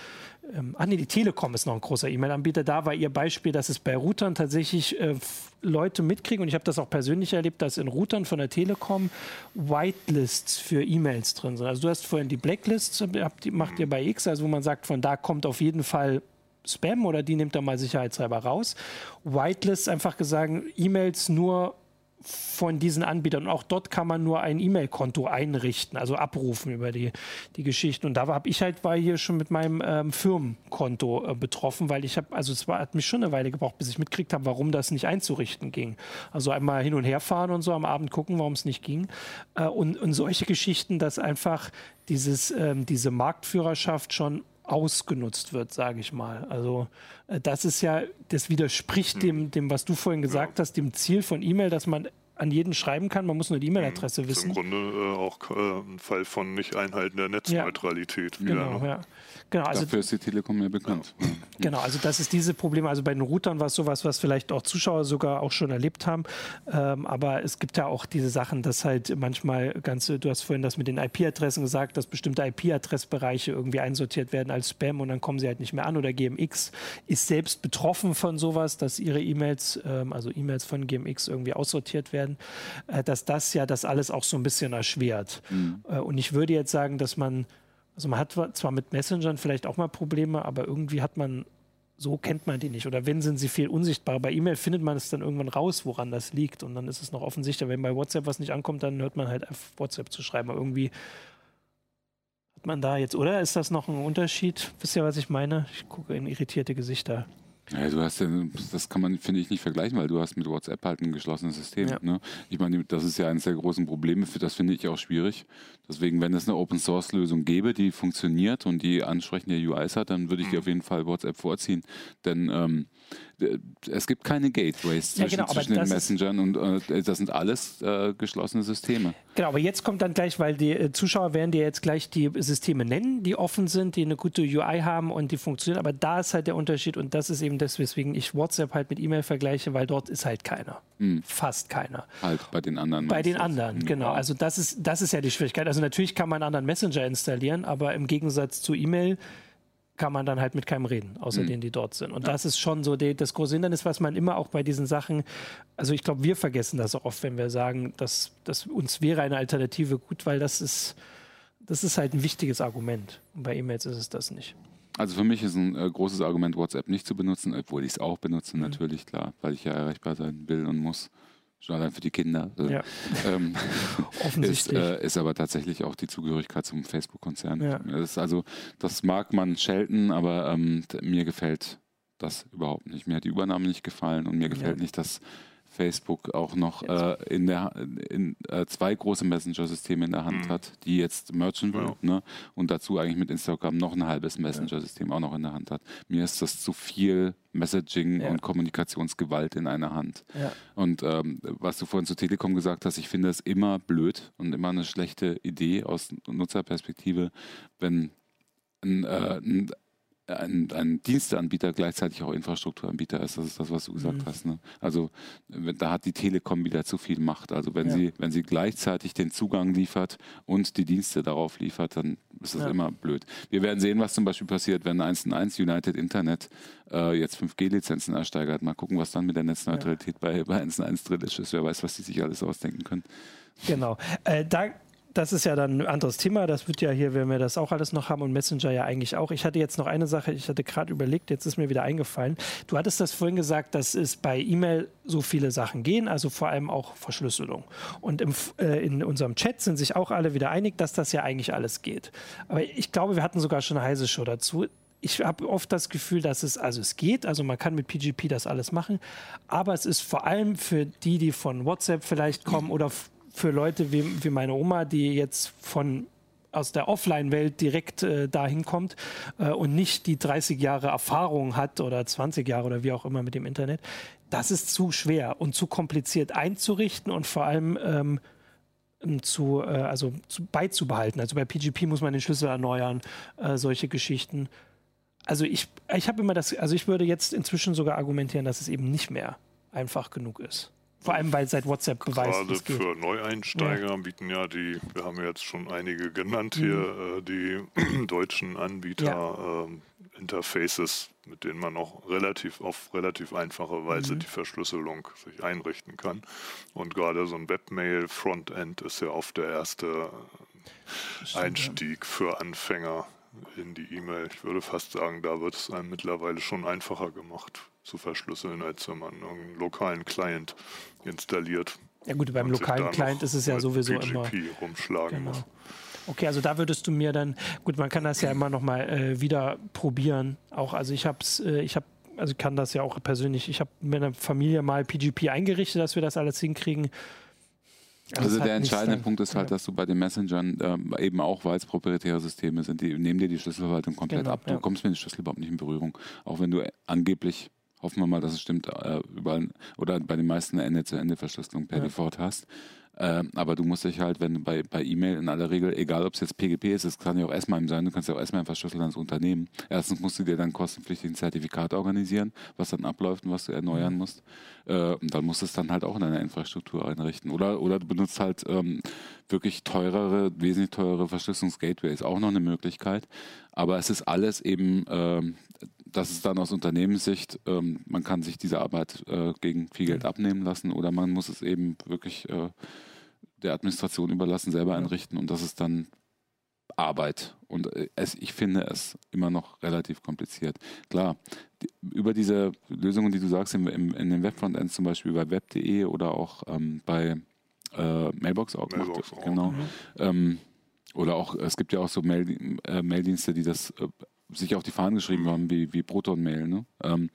ähm, ah nee, die Telekom ist noch ein großer E-Mail-Anbieter. Da war ihr Beispiel, dass es bei Routern tatsächlich äh, Leute mitkriegen und ich habe das auch persönlich erlebt, dass in Routern von der Telekom Whitelists für E-Mails drin sind. Also du hast vorhin die Blacklists, die macht ihr bei X, also wo man sagt, von da kommt auf jeden Fall Spam oder die nimmt er mal sicherheitshalber raus. Whitelists einfach gesagt, E-Mails nur von diesen Anbietern. Und auch dort kann man nur ein E-Mail-Konto einrichten, also abrufen über die, die Geschichten. Und da habe ich halt, war hier schon mit meinem ähm, Firmenkonto äh, betroffen, weil ich habe, also es war, hat mich schon eine Weile gebraucht, bis ich mitkriegt habe, warum das nicht einzurichten ging. Also einmal hin und her fahren und so am Abend gucken, warum es nicht ging. Äh, und, und solche Geschichten, dass einfach dieses, ähm, diese Marktführerschaft schon ausgenutzt wird, sage ich mal. Also äh, das ist ja, das widerspricht dem, hm. dem, was du vorhin gesagt ja. hast, dem Ziel von E-Mail, dass man an jeden schreiben kann, man muss nur die E-Mail-Adresse hm. wissen. Im Grunde äh, auch äh, ein Fall von Nicht-Einhalten der Netzneutralität. Ja. Genau, ne? ja. Genau, also, Dafür ist die Telekom ja bekannt. Ja. Genau, also das ist diese Probleme. Also bei den Routern war es sowas, was vielleicht auch Zuschauer sogar auch schon erlebt haben. Ähm, aber es gibt ja auch diese Sachen, dass halt manchmal ganze, du hast vorhin das mit den IP-Adressen gesagt, dass bestimmte IP-Adressbereiche irgendwie einsortiert werden als Spam und dann kommen sie halt nicht mehr an. Oder GMX ist selbst betroffen von sowas, dass ihre E-Mails, ähm, also E-Mails von GMX irgendwie aussortiert werden, äh, dass das ja das alles auch so ein bisschen erschwert. Mhm. Äh, und ich würde jetzt sagen, dass man also man hat zwar mit Messengern vielleicht auch mal Probleme, aber irgendwie hat man, so kennt man die nicht. Oder wenn sind sie viel unsichtbar. Bei E-Mail findet man es dann irgendwann raus, woran das liegt. Und dann ist es noch offensichtlicher. Wenn bei WhatsApp was nicht ankommt, dann hört man halt auf WhatsApp zu schreiben. Aber irgendwie hat man da jetzt, oder ist das noch ein Unterschied? Wisst ihr, was ich meine? Ich gucke in irritierte Gesichter. Ja, du hast ja, das kann man, finde ich, nicht vergleichen, weil du hast mit WhatsApp halt ein geschlossenes System. Ja. Ne? Ich meine, das ist ja eines der großen Probleme, für das finde ich auch schwierig. Deswegen, wenn es eine Open Source Lösung gäbe, die funktioniert und die ansprechende UIs hat, dann würde ich mhm. auf jeden Fall WhatsApp vorziehen. Denn ähm, es gibt keine Gateways zwischen, ja, genau, zwischen den Messengern und äh, das sind alles äh, geschlossene Systeme. Genau, aber jetzt kommt dann gleich, weil die äh, Zuschauer werden dir jetzt gleich die Systeme nennen, die offen sind, die eine gute UI haben und die funktionieren. Aber da ist halt der Unterschied und das ist eben das, weswegen ich WhatsApp halt mit E-Mail vergleiche, weil dort ist halt keiner. Hm. Fast keiner. Halt bei den anderen. Bei den anderen, hm. genau. Also das ist, das ist ja die Schwierigkeit. Also natürlich kann man einen anderen Messenger installieren, aber im Gegensatz zu E-Mail kann man dann halt mit keinem reden, außer mhm. denen, die dort sind. Und ja. das ist schon so die, das große Hindernis, was man immer auch bei diesen Sachen, also ich glaube, wir vergessen das auch oft, wenn wir sagen, dass, dass uns wäre eine Alternative gut, weil das ist, das ist halt ein wichtiges Argument. Und bei E-Mails ist es das nicht. Also für mich ist ein äh, großes Argument, WhatsApp nicht zu benutzen, obwohl ich es auch benutze, mhm. natürlich, klar, weil ich ja erreichbar sein will und muss schon allein für die Kinder. Ja. Ähm, Offensichtlich. Ist, äh, ist, aber tatsächlich auch die Zugehörigkeit zum Facebook-Konzern. Ja. Das also, das mag man schelten, aber ähm, mir gefällt das überhaupt nicht. Mir hat die Übernahme nicht gefallen und mir gefällt ja. nicht, dass Facebook auch noch äh, in der in, äh, zwei große Messenger-Systeme in der Hand mhm. hat, die jetzt merchen will, ja. ne? und dazu eigentlich mit Instagram noch ein halbes Messenger-System ja. auch noch in der Hand hat. Mir ist das zu viel Messaging ja. und Kommunikationsgewalt in einer Hand. Und ähm, was du vorhin zu Telekom gesagt hast, ich finde es immer blöd und immer eine schlechte Idee aus Nutzerperspektive, wenn ein, äh, ein ein, ein Diensteanbieter gleichzeitig auch Infrastrukturanbieter ist. Das ist das, was du gesagt mhm. hast. Ne? Also da hat die Telekom wieder zu viel Macht. Also wenn ja. sie, wenn sie gleichzeitig den Zugang liefert und die Dienste darauf liefert, dann ist das ja. immer blöd. Wir werden sehen, was zum Beispiel passiert, wenn 1&1 United Internet äh, jetzt 5G-Lizenzen ersteigert. Mal gucken, was dann mit der Netzneutralität ja. bei, bei 1&1 drin ist. Wer weiß, was die sich alles ausdenken können. Genau. Äh, da das ist ja dann ein anderes Thema. Das wird ja hier, wenn wir das auch alles noch haben und Messenger ja eigentlich auch. Ich hatte jetzt noch eine Sache, ich hatte gerade überlegt, jetzt ist mir wieder eingefallen. Du hattest das vorhin gesagt, dass es bei E-Mail so viele Sachen gehen, also vor allem auch Verschlüsselung. Und im, äh, in unserem Chat sind sich auch alle wieder einig, dass das ja eigentlich alles geht. Aber ich glaube, wir hatten sogar schon eine heiße Show dazu ich habe oft das Gefühl, dass es, also es geht, also man kann mit PGP das alles machen, aber es ist vor allem für die, die von WhatsApp vielleicht kommen oder für Leute wie, wie meine Oma, die jetzt von aus der Offline-Welt direkt äh, dahin kommt äh, und nicht die 30 Jahre Erfahrung hat oder 20 Jahre oder wie auch immer mit dem Internet, das ist zu schwer und zu kompliziert einzurichten und vor allem ähm, zu, äh, also zu, beizubehalten. Also bei PGP muss man den Schlüssel erneuern, äh, solche Geschichten. Also ich, ich habe immer das, also ich würde jetzt inzwischen sogar argumentieren, dass es eben nicht mehr einfach genug ist. Vor allem, weil seit WhatsApp beweist Gerade für Neueinsteiger ja. bieten ja die, wir haben jetzt schon einige genannt hier, mhm. äh, die deutschen Anbieter ja. äh, Interfaces, mit denen man auch relativ auf relativ einfache Weise mhm. die Verschlüsselung sich einrichten kann. Und gerade so ein Webmail Frontend ist ja oft der erste Stimmt, Einstieg ja. für Anfänger in die E-Mail. Ich würde fast sagen, da wird es einem mittlerweile schon einfacher gemacht zu verschlüsseln, als wenn man einen lokalen Client installiert. Ja gut, beim lokalen Client ist es ja sowieso PGP immer rumschlagen genau. muss. Okay, also da würdest du mir dann, gut, man kann das ja immer noch mal äh, wieder probieren. Auch, also ich habe es, äh, ich habe also kann das ja auch persönlich, ich habe mit meiner Familie mal PGP eingerichtet, dass wir das alles hinkriegen. Also der entscheidende Punkt ist halt, ja. dass du bei den Messengern ähm, eben auch, weil es proprietäre Systeme sind, die nehmen dir die Schlüsselverwaltung komplett genau, ab. Du ja. kommst mit dem Schlüssel überhaupt nicht in Berührung. Auch wenn du angeblich hoffen wir mal, dass es stimmt, äh, überall oder bei den meisten Ende-zu-Ende-Verschlüsselung per ja. Default hast. Äh, aber du musst dich halt, wenn du bei, bei E-Mail in aller Regel, egal ob es jetzt PGP ist, es kann ja auch S-MIME sein, du kannst ja auch S-MIME verschlüsseln als Unternehmen. Erstens musst du dir dann kostenpflichtig ein Zertifikat organisieren, was dann abläuft und was du erneuern mhm. musst. Äh, und dann musst du es dann halt auch in deiner Infrastruktur einrichten. Oder, oder du benutzt halt ähm, wirklich teurere, wesentlich teurere Verschlüsselungsgateways, auch noch eine Möglichkeit. Aber es ist alles eben ähm, das ist dann aus Unternehmenssicht, ähm, man kann sich diese Arbeit äh, gegen viel Geld abnehmen lassen oder man muss es eben wirklich äh, der Administration überlassen, selber einrichten und das ist dann Arbeit. Und äh, es, ich finde es immer noch relativ kompliziert. Klar, die, über diese Lösungen, die du sagst, in, in, in den Webfrontends zum Beispiel bei web.de oder auch ähm, bei äh, Mailbox.org, Mailbox genau. Mhm. Ähm, oder auch, es gibt ja auch so Mail, äh, Maildienste, die das äh, sich auf die Fahnen geschrieben haben, wie, wie Proton-Mail. Ne? Ähm,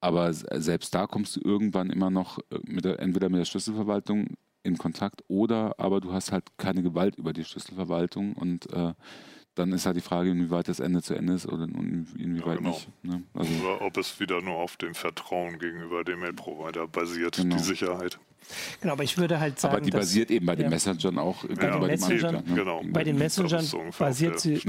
aber selbst da kommst du irgendwann immer noch äh, mit der, entweder mit der Schlüsselverwaltung in Kontakt oder aber du hast halt keine Gewalt über die Schlüsselverwaltung und äh, dann ist halt die Frage, inwieweit das Ende zu Ende ist oder inwieweit ja, genau. nicht. Ne? Also oder ob es wieder nur auf dem Vertrauen gegenüber dem Mail-Provider basiert, genau. die Sicherheit. Genau, aber ich würde halt sagen. Aber die basiert eben bei den ja. Messengern auch. Bei ja, den Messengern, ne? genau. Bei den Messengern basiert sie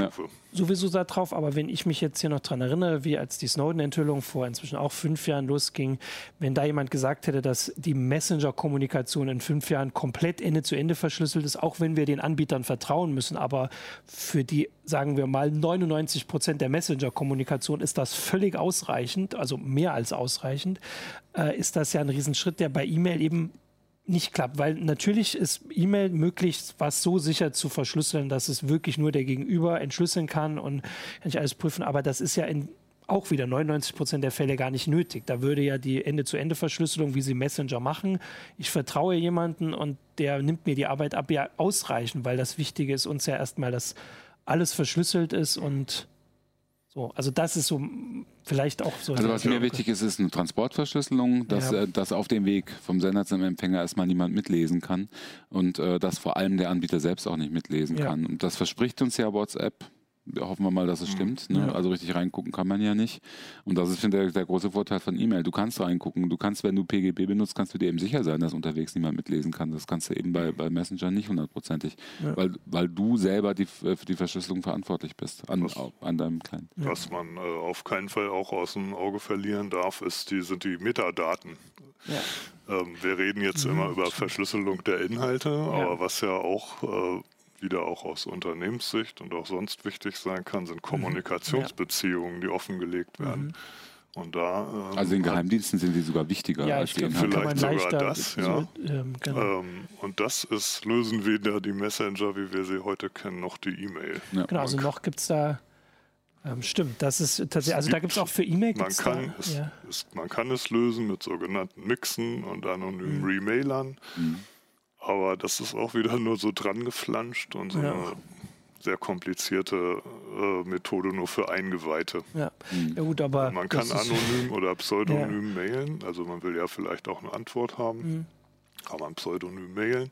sowieso darauf, aber wenn ich mich jetzt hier noch daran erinnere, wie als die Snowden-Enthüllung vor inzwischen auch fünf Jahren losging, wenn da jemand gesagt hätte, dass die Messenger-Kommunikation in fünf Jahren komplett Ende zu Ende verschlüsselt ist, auch wenn wir den Anbietern vertrauen müssen, aber für die, sagen wir mal, 99 Prozent der Messenger-Kommunikation ist das völlig ausreichend, also mehr als ausreichend, äh, ist das ja ein Riesenschritt, der bei E-Mail eben nicht klappt, weil natürlich ist E-Mail möglich, was so sicher zu verschlüsseln, dass es wirklich nur der Gegenüber entschlüsseln kann und nicht alles prüfen, aber das ist ja in auch wieder 99 Prozent der Fälle gar nicht nötig. Da würde ja die Ende-zu-Ende-Verschlüsselung, wie sie Messenger machen, ich vertraue jemanden und der nimmt mir die Arbeit ab, ja ausreichen, weil das Wichtige ist uns ja erstmal, dass alles verschlüsselt ist und So, also das ist so vielleicht auch so. Also was mir wichtig ist, ist eine Transportverschlüsselung, dass, ja. äh, dass auf dem Weg vom Sender zum Empfänger erstmal niemand mitlesen kann und äh, dass vor allem der Anbieter selbst auch nicht mitlesen ja. kann. Und das verspricht uns ja WhatsApp hoffen wir mal, dass es mhm. stimmt. Ne? Ja. Also richtig reingucken kann man ja nicht. Und das ist, finde ich, der, der, große Vorteil von E-Mail. Du kannst reingucken. Du kannst, wenn du PGP benutzt, kannst du dir eben sicher sein, dass unterwegs niemand mitlesen kann. Das kannst du eben bei, bei Messenger nicht hundertprozentig. Ja. Weil, weil du selber die, für die Verschlüsselung verantwortlich bist an, was, an deinem Client. Was man äh, auf keinen Fall auch aus dem Auge verlieren darf, ist die, sind die Metadaten. Ja. Ähm, wir reden jetzt mhm, immer über Verschlüsselung der Inhalte, aber was ja auch äh, wieder auch aus Unternehmenssicht und auch sonst wichtig sein kann, sind mhm. Kommunikationsbeziehungen, die offengelegt werden. Mhm. Und da, ähm, also in Geheimdiensten sind die sogar wichtiger ja, als die Inhalte. Vielleicht sogar das, ja. So, ähm, genau. ähm, und das ist, lösen weder die Messenger, wie wir sie heute kennen, noch die E-Mail. Ja. Genau, also noch gibt es da ähm, stimmt, das ist tatsächlich, also da gibt es auch für E-Mail. Man, kann es, ja. man kann es lösen mit sogenannten Mixen und anonymen mhm. Remailern. Mhm. Aber das ist auch wieder nur so dran geflanscht und so ja. eine sehr komplizierte äh, Methode nur für Eingeweihte. Ja, mhm. ja gut, aber. Man kann anonym oder pseudonym ja. mailen, also man will ja vielleicht auch eine Antwort haben, mhm. kann man pseudonym mailen.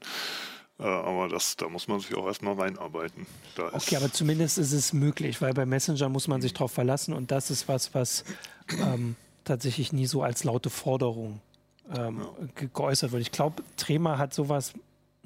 Äh, aber das, da muss man sich auch erstmal reinarbeiten. Da okay, aber zumindest ist es möglich, weil bei Messenger muss man sich darauf verlassen und das ist was, was ähm, tatsächlich nie so als laute Forderung ähm, ja. geäußert wird. Ich glaube, Trema hat sowas.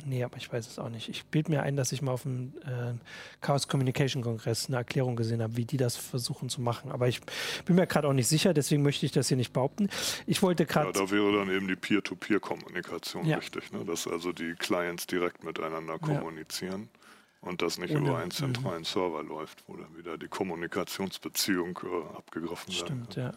Nee, aber ich weiß es auch nicht. Ich bilde mir ein, dass ich mal auf dem äh, Chaos Communication Kongress eine Erklärung gesehen habe, wie die das versuchen zu machen. Aber ich bin mir gerade auch nicht sicher, deswegen möchte ich das hier nicht behaupten. Ich wollte gerade. Ja, da wäre dann eben die Peer-to-Peer-Kommunikation ja. wichtig, ne? dass also die Clients direkt miteinander kommunizieren. Und das nicht Ohne, über einen zentralen Server läuft, wo dann wieder die Kommunikationsbeziehung äh, abgegriffen wird. Stimmt, ja.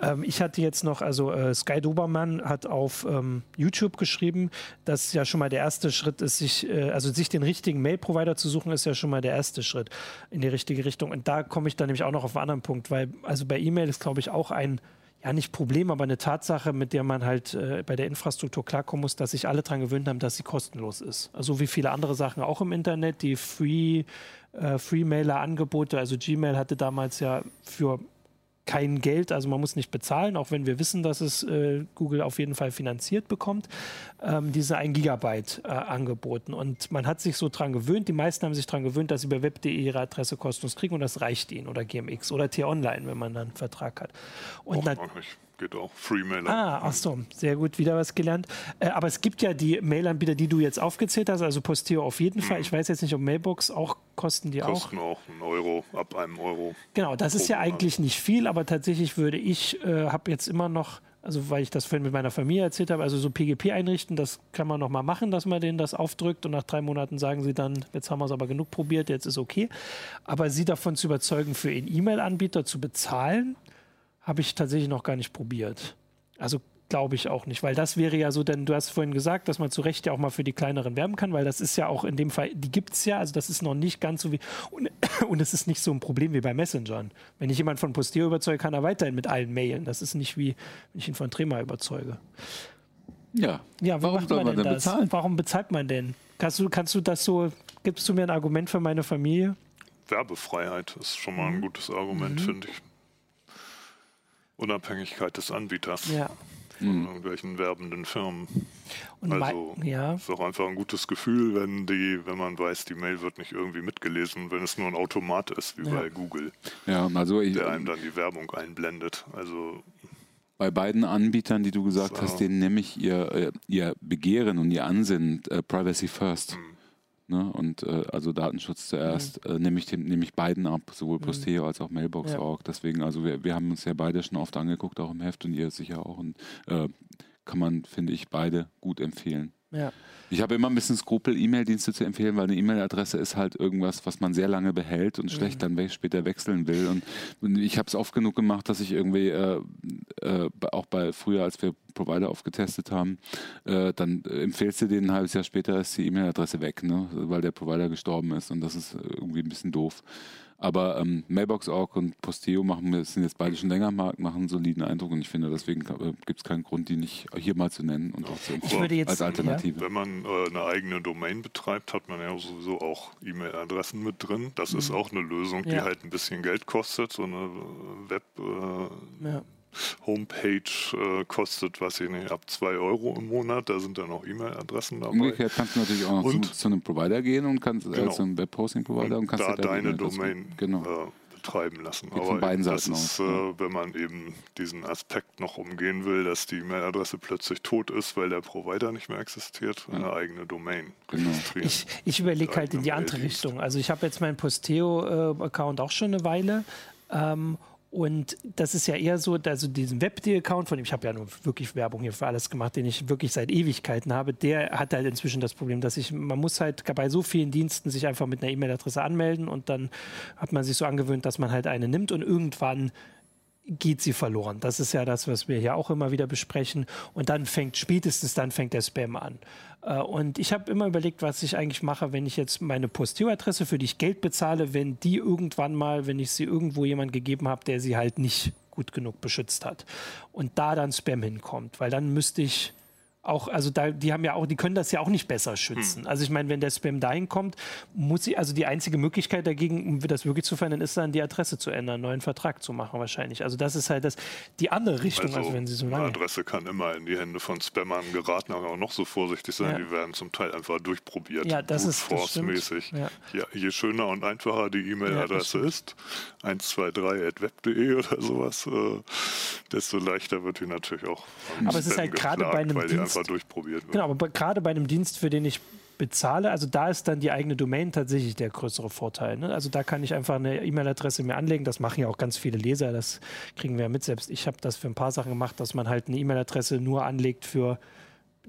Ähm, ich hatte jetzt noch, also äh, Sky Dobermann hat auf ähm, YouTube geschrieben, dass ja schon mal der erste Schritt ist, sich, äh, also sich den richtigen Mail-Provider zu suchen, ist ja schon mal der erste Schritt in die richtige Richtung. Und da komme ich dann nämlich auch noch auf einen anderen Punkt, weil also bei E-Mail ist, glaube ich, auch ein ja nicht Problem, aber eine Tatsache, mit der man halt äh, bei der Infrastruktur klarkommen muss, dass sich alle daran gewöhnt haben, dass sie kostenlos ist. Also wie viele andere Sachen auch im Internet, die Free, äh, Free-Mailer-Angebote, also Gmail hatte damals ja für kein Geld, also man muss nicht bezahlen, auch wenn wir wissen, dass es äh, Google auf jeden Fall finanziert bekommt, ähm, diese 1 Gigabyte äh, angeboten. Und man hat sich so dran gewöhnt, die meisten haben sich dran gewöhnt, dass sie bei web.de ihre Adresse kostenlos kriegen und das reicht ihnen oder GMX oder T-Online, wenn man dann einen Vertrag hat. Und Och, geht auch. Freemailer. Ah, ach so, sehr gut, wieder was gelernt. Äh, aber es gibt ja die Mailanbieter, die du jetzt aufgezählt hast, also Posteo auf jeden. Fall. Ich weiß jetzt nicht, ob Mailbox auch kosten die kosten auch. Kosten auch einen Euro, ab einem Euro. Genau, das ist ja eigentlich nicht viel, aber tatsächlich würde ich, äh, habe jetzt immer noch also weil ich das vorhin mit meiner Familie erzählt habe, also so PGP einrichten, das kann man noch mal machen, dass man denen das aufdrückt und nach drei Monaten sagen sie dann, jetzt haben wir es aber genug probiert, jetzt ist okay. Aber sie davon zu überzeugen, für ihren E-Mail-Anbieter zu bezahlen, habe ich tatsächlich noch gar nicht probiert. Also glaube ich auch nicht, weil das wäre ja so, denn du hast vorhin gesagt, dass man zu Recht ja auch mal für die kleineren werben kann, weil das ist ja auch in dem Fall, die gibt es ja, also das ist noch nicht ganz so wie, und, und es ist nicht so ein Problem wie bei Messengern. Wenn ich jemanden von Posteo überzeuge, kann er weiterhin mit allen mailen. Das ist nicht wie, wenn ich ihn von Trema überzeuge. Ja, ja warum soll man, man denn das? bezahlen? Warum bezahlt man denn? Kannst du, kannst du das so, gibst du mir ein Argument für meine Familie? Werbefreiheit ist schon mal ein mhm. gutes Argument, mhm. finde ich. Unabhängigkeit des Anbieters. Ja. Von mhm. irgendwelchen werbenden Firmen. Und also ja. ist auch einfach ein gutes Gefühl, wenn die, wenn man weiß, die Mail wird nicht irgendwie mitgelesen, wenn es nur ein Automat ist, wie ja. bei Google. Ja, also ich, der einem dann die Werbung einblendet. Also bei beiden Anbietern, die du gesagt so. hast, denen nehme ich ihr, äh, ihr Begehren und ihr Ansinnen äh, Privacy First. Mhm. Ne? Und äh, also Datenschutz zuerst mhm. äh, nehme ich, nehm ich beiden ab, sowohl mhm. Posteo als auch Mailbox.org. Ja. Deswegen, also wir, wir haben uns ja beide schon oft angeguckt, auch im Heft und ihr sicher auch. Und äh, kann man, finde ich, beide gut empfehlen. Ja. Ich habe immer ein bisschen Skrupel, E-Mail-Dienste zu empfehlen, weil eine E-Mail-Adresse ist halt irgendwas, was man sehr lange behält und schlecht mhm. dann we später wechseln will. Und, und ich habe es oft genug gemacht, dass ich irgendwie äh, äh, auch bei früher, als wir Provider aufgetestet haben, äh, dann empfehlst du denen ein halbes Jahr später ist die E-Mail-Adresse weg, ne? weil der Provider gestorben ist und das ist irgendwie ein bisschen doof. Aber ähm, Mailbox.org und Posteo machen, sind jetzt beide schon länger am Markt, machen einen soliden Eindruck und ich finde, deswegen äh, gibt es keinen Grund, die nicht hier mal zu nennen und auch zu empfehlen als Alternative. Ja. Wenn man äh, eine eigene Domain betreibt, hat man ja sowieso auch E-Mail-Adressen mit drin. Das mhm. ist auch eine Lösung, die ja. halt ein bisschen Geld kostet, so eine Web. Äh, ja Homepage äh, kostet, was ich nicht, ab 2 Euro im Monat. Da sind dann auch E-Mail-Adressen dabei. Umgekehrt kannst du natürlich auch noch zu, zu, einem Provider gehen und kannst äh, genau. äh, zu einem Web-Hosting-Provider und, und kannst da deine Domain genau. äh, betreiben lassen. Geht Aber beiden das ist, äh, wenn man eben diesen Aspekt noch umgehen will, dass die E-Mail-Adresse plötzlich tot ist, weil der Provider nicht mehr existiert, ja. eine eigene Domain genau. Ich, ich überlege halt in die andere Richtung. Also ich habe jetzt meinen Posteo-Account auch schon eine Weile. Ähm, und das ist ja eher so, also diesen Webdeal-Account, von dem ich habe ja nur wirklich Werbung hier für alles gemacht, den ich wirklich seit Ewigkeiten habe, der hat halt inzwischen das Problem, dass ich, man muss halt bei so vielen Diensten sich einfach mit einer E-Mail-Adresse anmelden und dann hat man sich so angewöhnt, dass man halt eine nimmt und irgendwann geht sie verloren. Das ist ja das, was wir hier auch immer wieder besprechen. Und dann fängt spätestens dann fängt der Spam an. Äh, und ich habe immer überlegt, was ich eigentlich mache, wenn ich jetzt meine Posteo-Adresse, für die ich Geld bezahle, wenn die irgendwann mal, wenn ich sie irgendwo jemand gegeben habe, der sie halt nicht gut genug beschützt hat. Und da dann Spam hinkommt, weil dann müsste ich auch, also da, die haben ja auch, die können das ja auch nicht besser schützen. Hm. Also ich meine, wenn der Spam dahin kommt, muss sie, also die einzige Möglichkeit dagegen, um das wirklich zu verändern, ist dann die Adresse zu ändern, einen neuen Vertrag zu machen wahrscheinlich. Also das ist halt das, die andere Richtung, also, also wenn sie so lange. Eine Adresse kann immer in die Hände von Spammern geraten, aber auch noch so vorsichtig sein, ja. die werden zum Teil einfach durchprobiert. Ja, das ist force-mäßig. Ja. ja. je schöner und einfacher die E-Mail-Adresse ja, ist, 123.web.de oder sowas, äh, desto leichter wird die natürlich auch. Aber es ist halt gerade bei einem Dienst einfach durchprobiert wird. Genau, aber gerade bei einem Dienst, für den ich bezahle, also da ist dann die eigene Domain tatsächlich der größere Vorteil. Ne? Also da kann ich einfach eine E-Mail-Adresse mir anlegen. Das machen ja auch ganz viele Leser, das kriegen wir ja mit. Selbst ich habe das für ein paar Sachen gemacht, dass man halt eine E-Mail-Adresse nur anlegt für,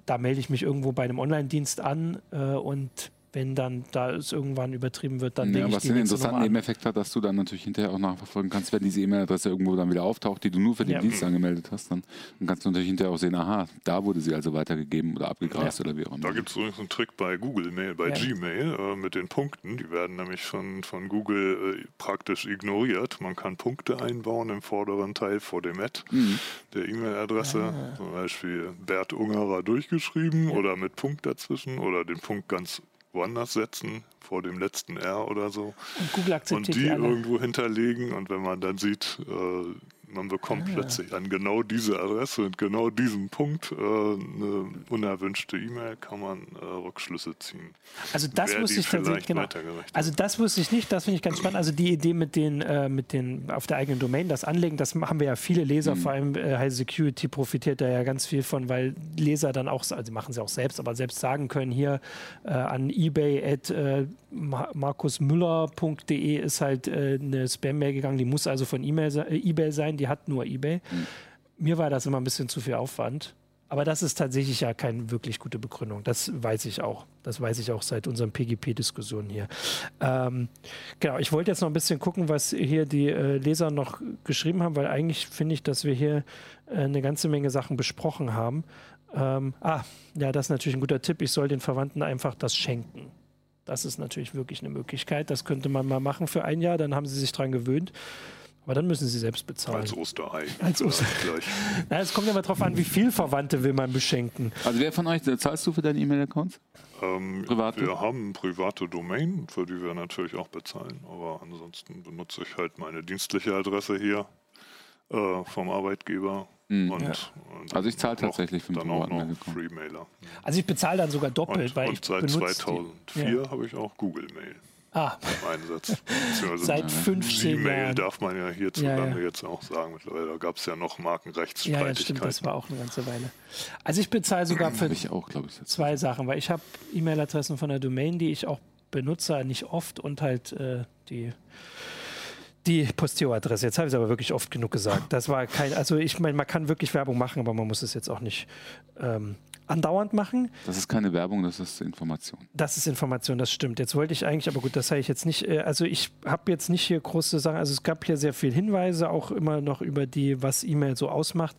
da melde ich mich irgendwo bei einem Online-Dienst an äh, und wenn dann da es irgendwann übertrieben wird, dann ja, ich was den interessanten Nebeneffekt hat, dass du dann natürlich hinterher auch nachverfolgen kannst, wenn diese E-Mail-Adresse irgendwo dann wieder auftaucht, die du nur für den ja. Dienst angemeldet hast, dann, dann, kannst du natürlich hinterher auch sehen, aha, da wurde sie also weitergegeben oder abgegrast ja. oder wie auch immer. Da gibt es übrigens einen Trick bei Google Mail, bei ja. Gmail äh, mit den Punkten, die werden nämlich von, von Google äh, praktisch ignoriert. Man kann Punkte einbauen im vorderen Teil vor dem Ad mhm. der E-Mail-Adresse, ah. zum Beispiel Bert Ungerer durchgeschrieben oder mit Punkt dazwischen oder den Punkt ganz woanders setzen, vor dem letzten R oder so. Und Google akzeptiert Und die, die irgendwo hinterlegen und wenn man dann sieht, äh, man bekommt ah. plötzlich an genau diese Adresse und genau diesem Punkt äh, eine unerwünschte E-Mail, kann man äh, Rückschlüsse ziehen. Also das wusste ich tatsächlich genau. Also das wusste ich nicht, das finde ich ganz spannend. Also die Idee mit den, äh, mit den auf der eigenen Domain, das Anlegen, das haben wir ja viele Leser, mhm. vor allem äh, High Security profitiert da ja ganz viel von, weil Leser dann auch, also machen sie auch selbst, aber selbst sagen können, hier äh, an eBay at äh, markusmüller.de ist halt eine Spam-Mail gegangen, die muss also von E-Mail, äh, eBay sein, die hat nur eBay. Mir war das immer ein bisschen zu viel Aufwand. Aber das ist tatsächlich ja keine wirklich gute Begründung. Das weiß ich auch. Das weiß ich auch seit unseren PGP-Diskussionen hier. Ähm, genau, ich wollte jetzt noch ein bisschen gucken, was hier die äh, Leser noch geschrieben haben, weil eigentlich finde ich, dass wir hier äh, eine ganze Menge Sachen besprochen haben. Ähm, ah, ja, das ist natürlich ein guter Tipp. Ich soll den Verwandten einfach das schenken. Das ist natürlich wirklich eine Möglichkeit. Das könnte man mal machen für ein Jahr, dann haben sie sich daran gewöhnt. Aber dann müssen sie selbst bezahlen. Als Osterei. Als Osterei. Na, es kommt ja mal drauf an, wie viel Verwandte will man beschenken. Also wer von euch, zahlst du für deinen E-Mail-Account? Ähm, private? Wir haben private Domain, für die wir natürlich auch bezahlen. Aber ansonsten benutze ich halt meine dienstliche Adresse hier äh, vom Arbeitgeber Mhm. Und, ja. und also ich zahle tatsächlich 5 Euro Freemailer. Also ich bezahle dann sogar doppelt, und, weil und ich seit 2004 ja. habe ich auch Google Mail. Ah. Einsatz. Seit 15 Gmail Jahren. darf man ja hierzulande ja, ja. jetzt auch sagen. Mittlerweile da gab es ja noch Markenrechtsstreitigkeiten. Ja, ja, stimmt, das war auch eine ganze Weile. Also ich bezahle sogar für auch, ich, zwei Sachen, weil ich habe E-Mail-Adressen von der Domain, die ich auch benutze, nicht oft und halt äh, die die Posteo-Adresse. Jetzt habe ich es aber wirklich oft genug gesagt. Das war kein, also ich meine, man kann wirklich Werbung machen, aber man muss es jetzt auch nicht ähm, andauernd machen. Das ist keine Werbung, das ist Information. Das ist Information, das stimmt. Jetzt wollte ich eigentlich, aber gut, das habe ich jetzt nicht, äh, also ich habe jetzt nicht hier große Sachen, also es gab hier sehr viele Hinweise, auch immer noch über die, was E-Mail so ausmacht.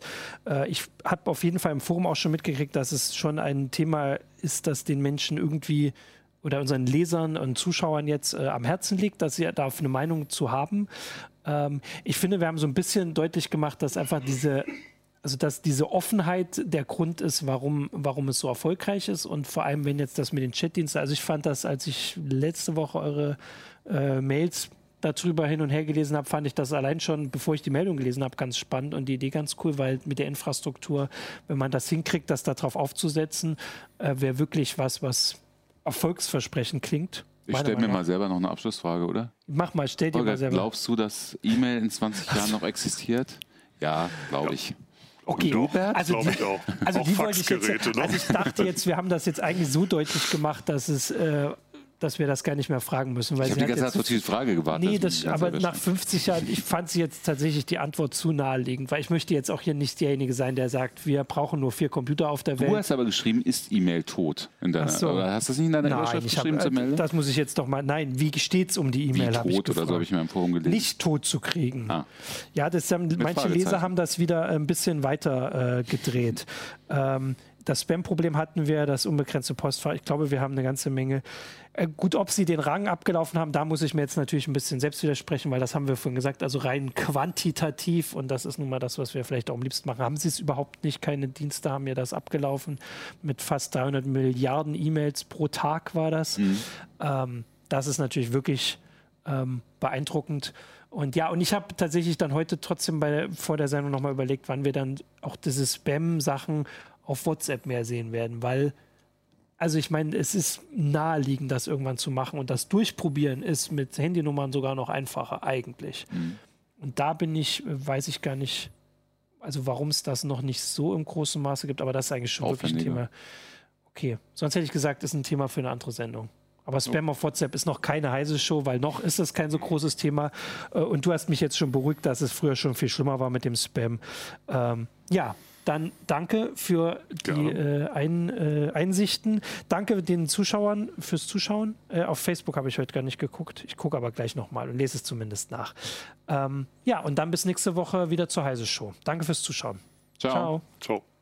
Äh, ich habe auf jeden Fall im Forum auch schon mitgekriegt, dass es schon ein Thema ist, das den Menschen irgendwie oder unseren Lesern und Zuschauern jetzt äh, am Herzen liegt, dass sie da eine Meinung zu haben. Ähm, ich finde, wir haben so ein bisschen deutlich gemacht, dass einfach diese also dass diese Offenheit der Grund ist, warum, warum es so erfolgreich ist und vor allem, wenn jetzt das mit den Chatdiensten, also ich fand das, als ich letzte Woche eure äh, Mails darüber hin und her gelesen habe, fand ich das allein schon, bevor ich die Meldung gelesen habe, ganz spannend und die Idee ganz cool, weil mit der Infrastruktur, wenn man das hinkriegt, das darauf aufzusetzen, äh, wäre wirklich was, was erfolgsversprechend klingt. Ich stelle mir mal selber noch eine Abschlussfrage, oder? Mach mal, stell dir Holger, mal selber. Glaubst du, dass E-Mail in 20 Jahren noch existiert? Ja, glaube ich. Okay, du, also die, ich auch. Also auch die wollte ich jetzt, also ich dachte jetzt, wir haben das jetzt eigentlich so deutlich gemacht, dass es äh, dass wir das gar nicht mehr fragen müssen. Weil ich habe die ganze Zeit auf diese Frage gewartet. Nee, das, aber nach 50 Jahren, ich fand sie jetzt tatsächlich die Antwort zu naheliegend, weil ich möchte jetzt auch hier nicht derjenige sein, der sagt, wir brauchen nur vier Computer auf der Welt. Du hast aber geschrieben, ist E-Mail tot? In deiner, so. Oder hast du das nicht in deiner nein, Überschrift geschrieben hab, zur Meldung? Das muss ich jetzt doch mal, nein, wie steht es um die E-Mail? Tot ich oder so habe ich mir im Forum gelesen. Nicht tot zu kriegen. Ah. Ja, das haben, manche Leser haben das wieder ein bisschen weiter äh, gedreht. ähm, das Spam-Problem hatten wir, das unbegrenzte Postfach. Ich glaube, wir haben eine ganze Menge. Äh, gut, ob sie den Rang abgelaufen haben, da muss ich mir jetzt natürlich ein bisschen selbst widersprechen, weil das haben wir vorhin gesagt, also rein quantitativ und das ist nun mal das, was wir vielleicht auch am liebsten machen, haben sie es überhaupt nicht. Keine Dienste haben mir das abgelaufen. Mit fast 300 Milliarden E-Mails pro Tag war das. Mhm. Ähm, das ist natürlich wirklich ähm, beeindruckend. Und ja, und ich habe tatsächlich dann heute trotzdem bei, vor der Sendung nochmal überlegt, wann wir dann auch diese Spam-Sachen auf WhatsApp mehr sehen werden, weil also ich meine, es ist naheliegend, das irgendwann zu machen und das Durchprobieren ist mit Handynummern sogar noch einfacher eigentlich. Mhm. Und da bin ich, weiß ich gar nicht, also warum es das noch nicht so im großen Maße gibt, aber das ist eigentlich schon wirklich ein Thema. Okay, sonst hätte ich gesagt, ist ein Thema für eine andere Sendung. Aber Spam oh. auf WhatsApp ist noch keine heiße Show, weil noch ist es kein so großes Thema. Äh, und du hast mich jetzt schon beruhigt, dass es früher schon viel schlimmer war mit dem Spam. Ähm, ja, dann danke für die äh, Ein, äh, Einsichten. Danke den Zuschauern fürs Zuschauen. Äh, auf Facebook habe ich heute gar nicht geguckt. Ich gucke aber gleich nochmal und lese es zumindest nach. Ähm, ja, und dann bis nächste Woche wieder zur Heise Show. Danke fürs Zuschauen. Ciao. Ciao. Ciao.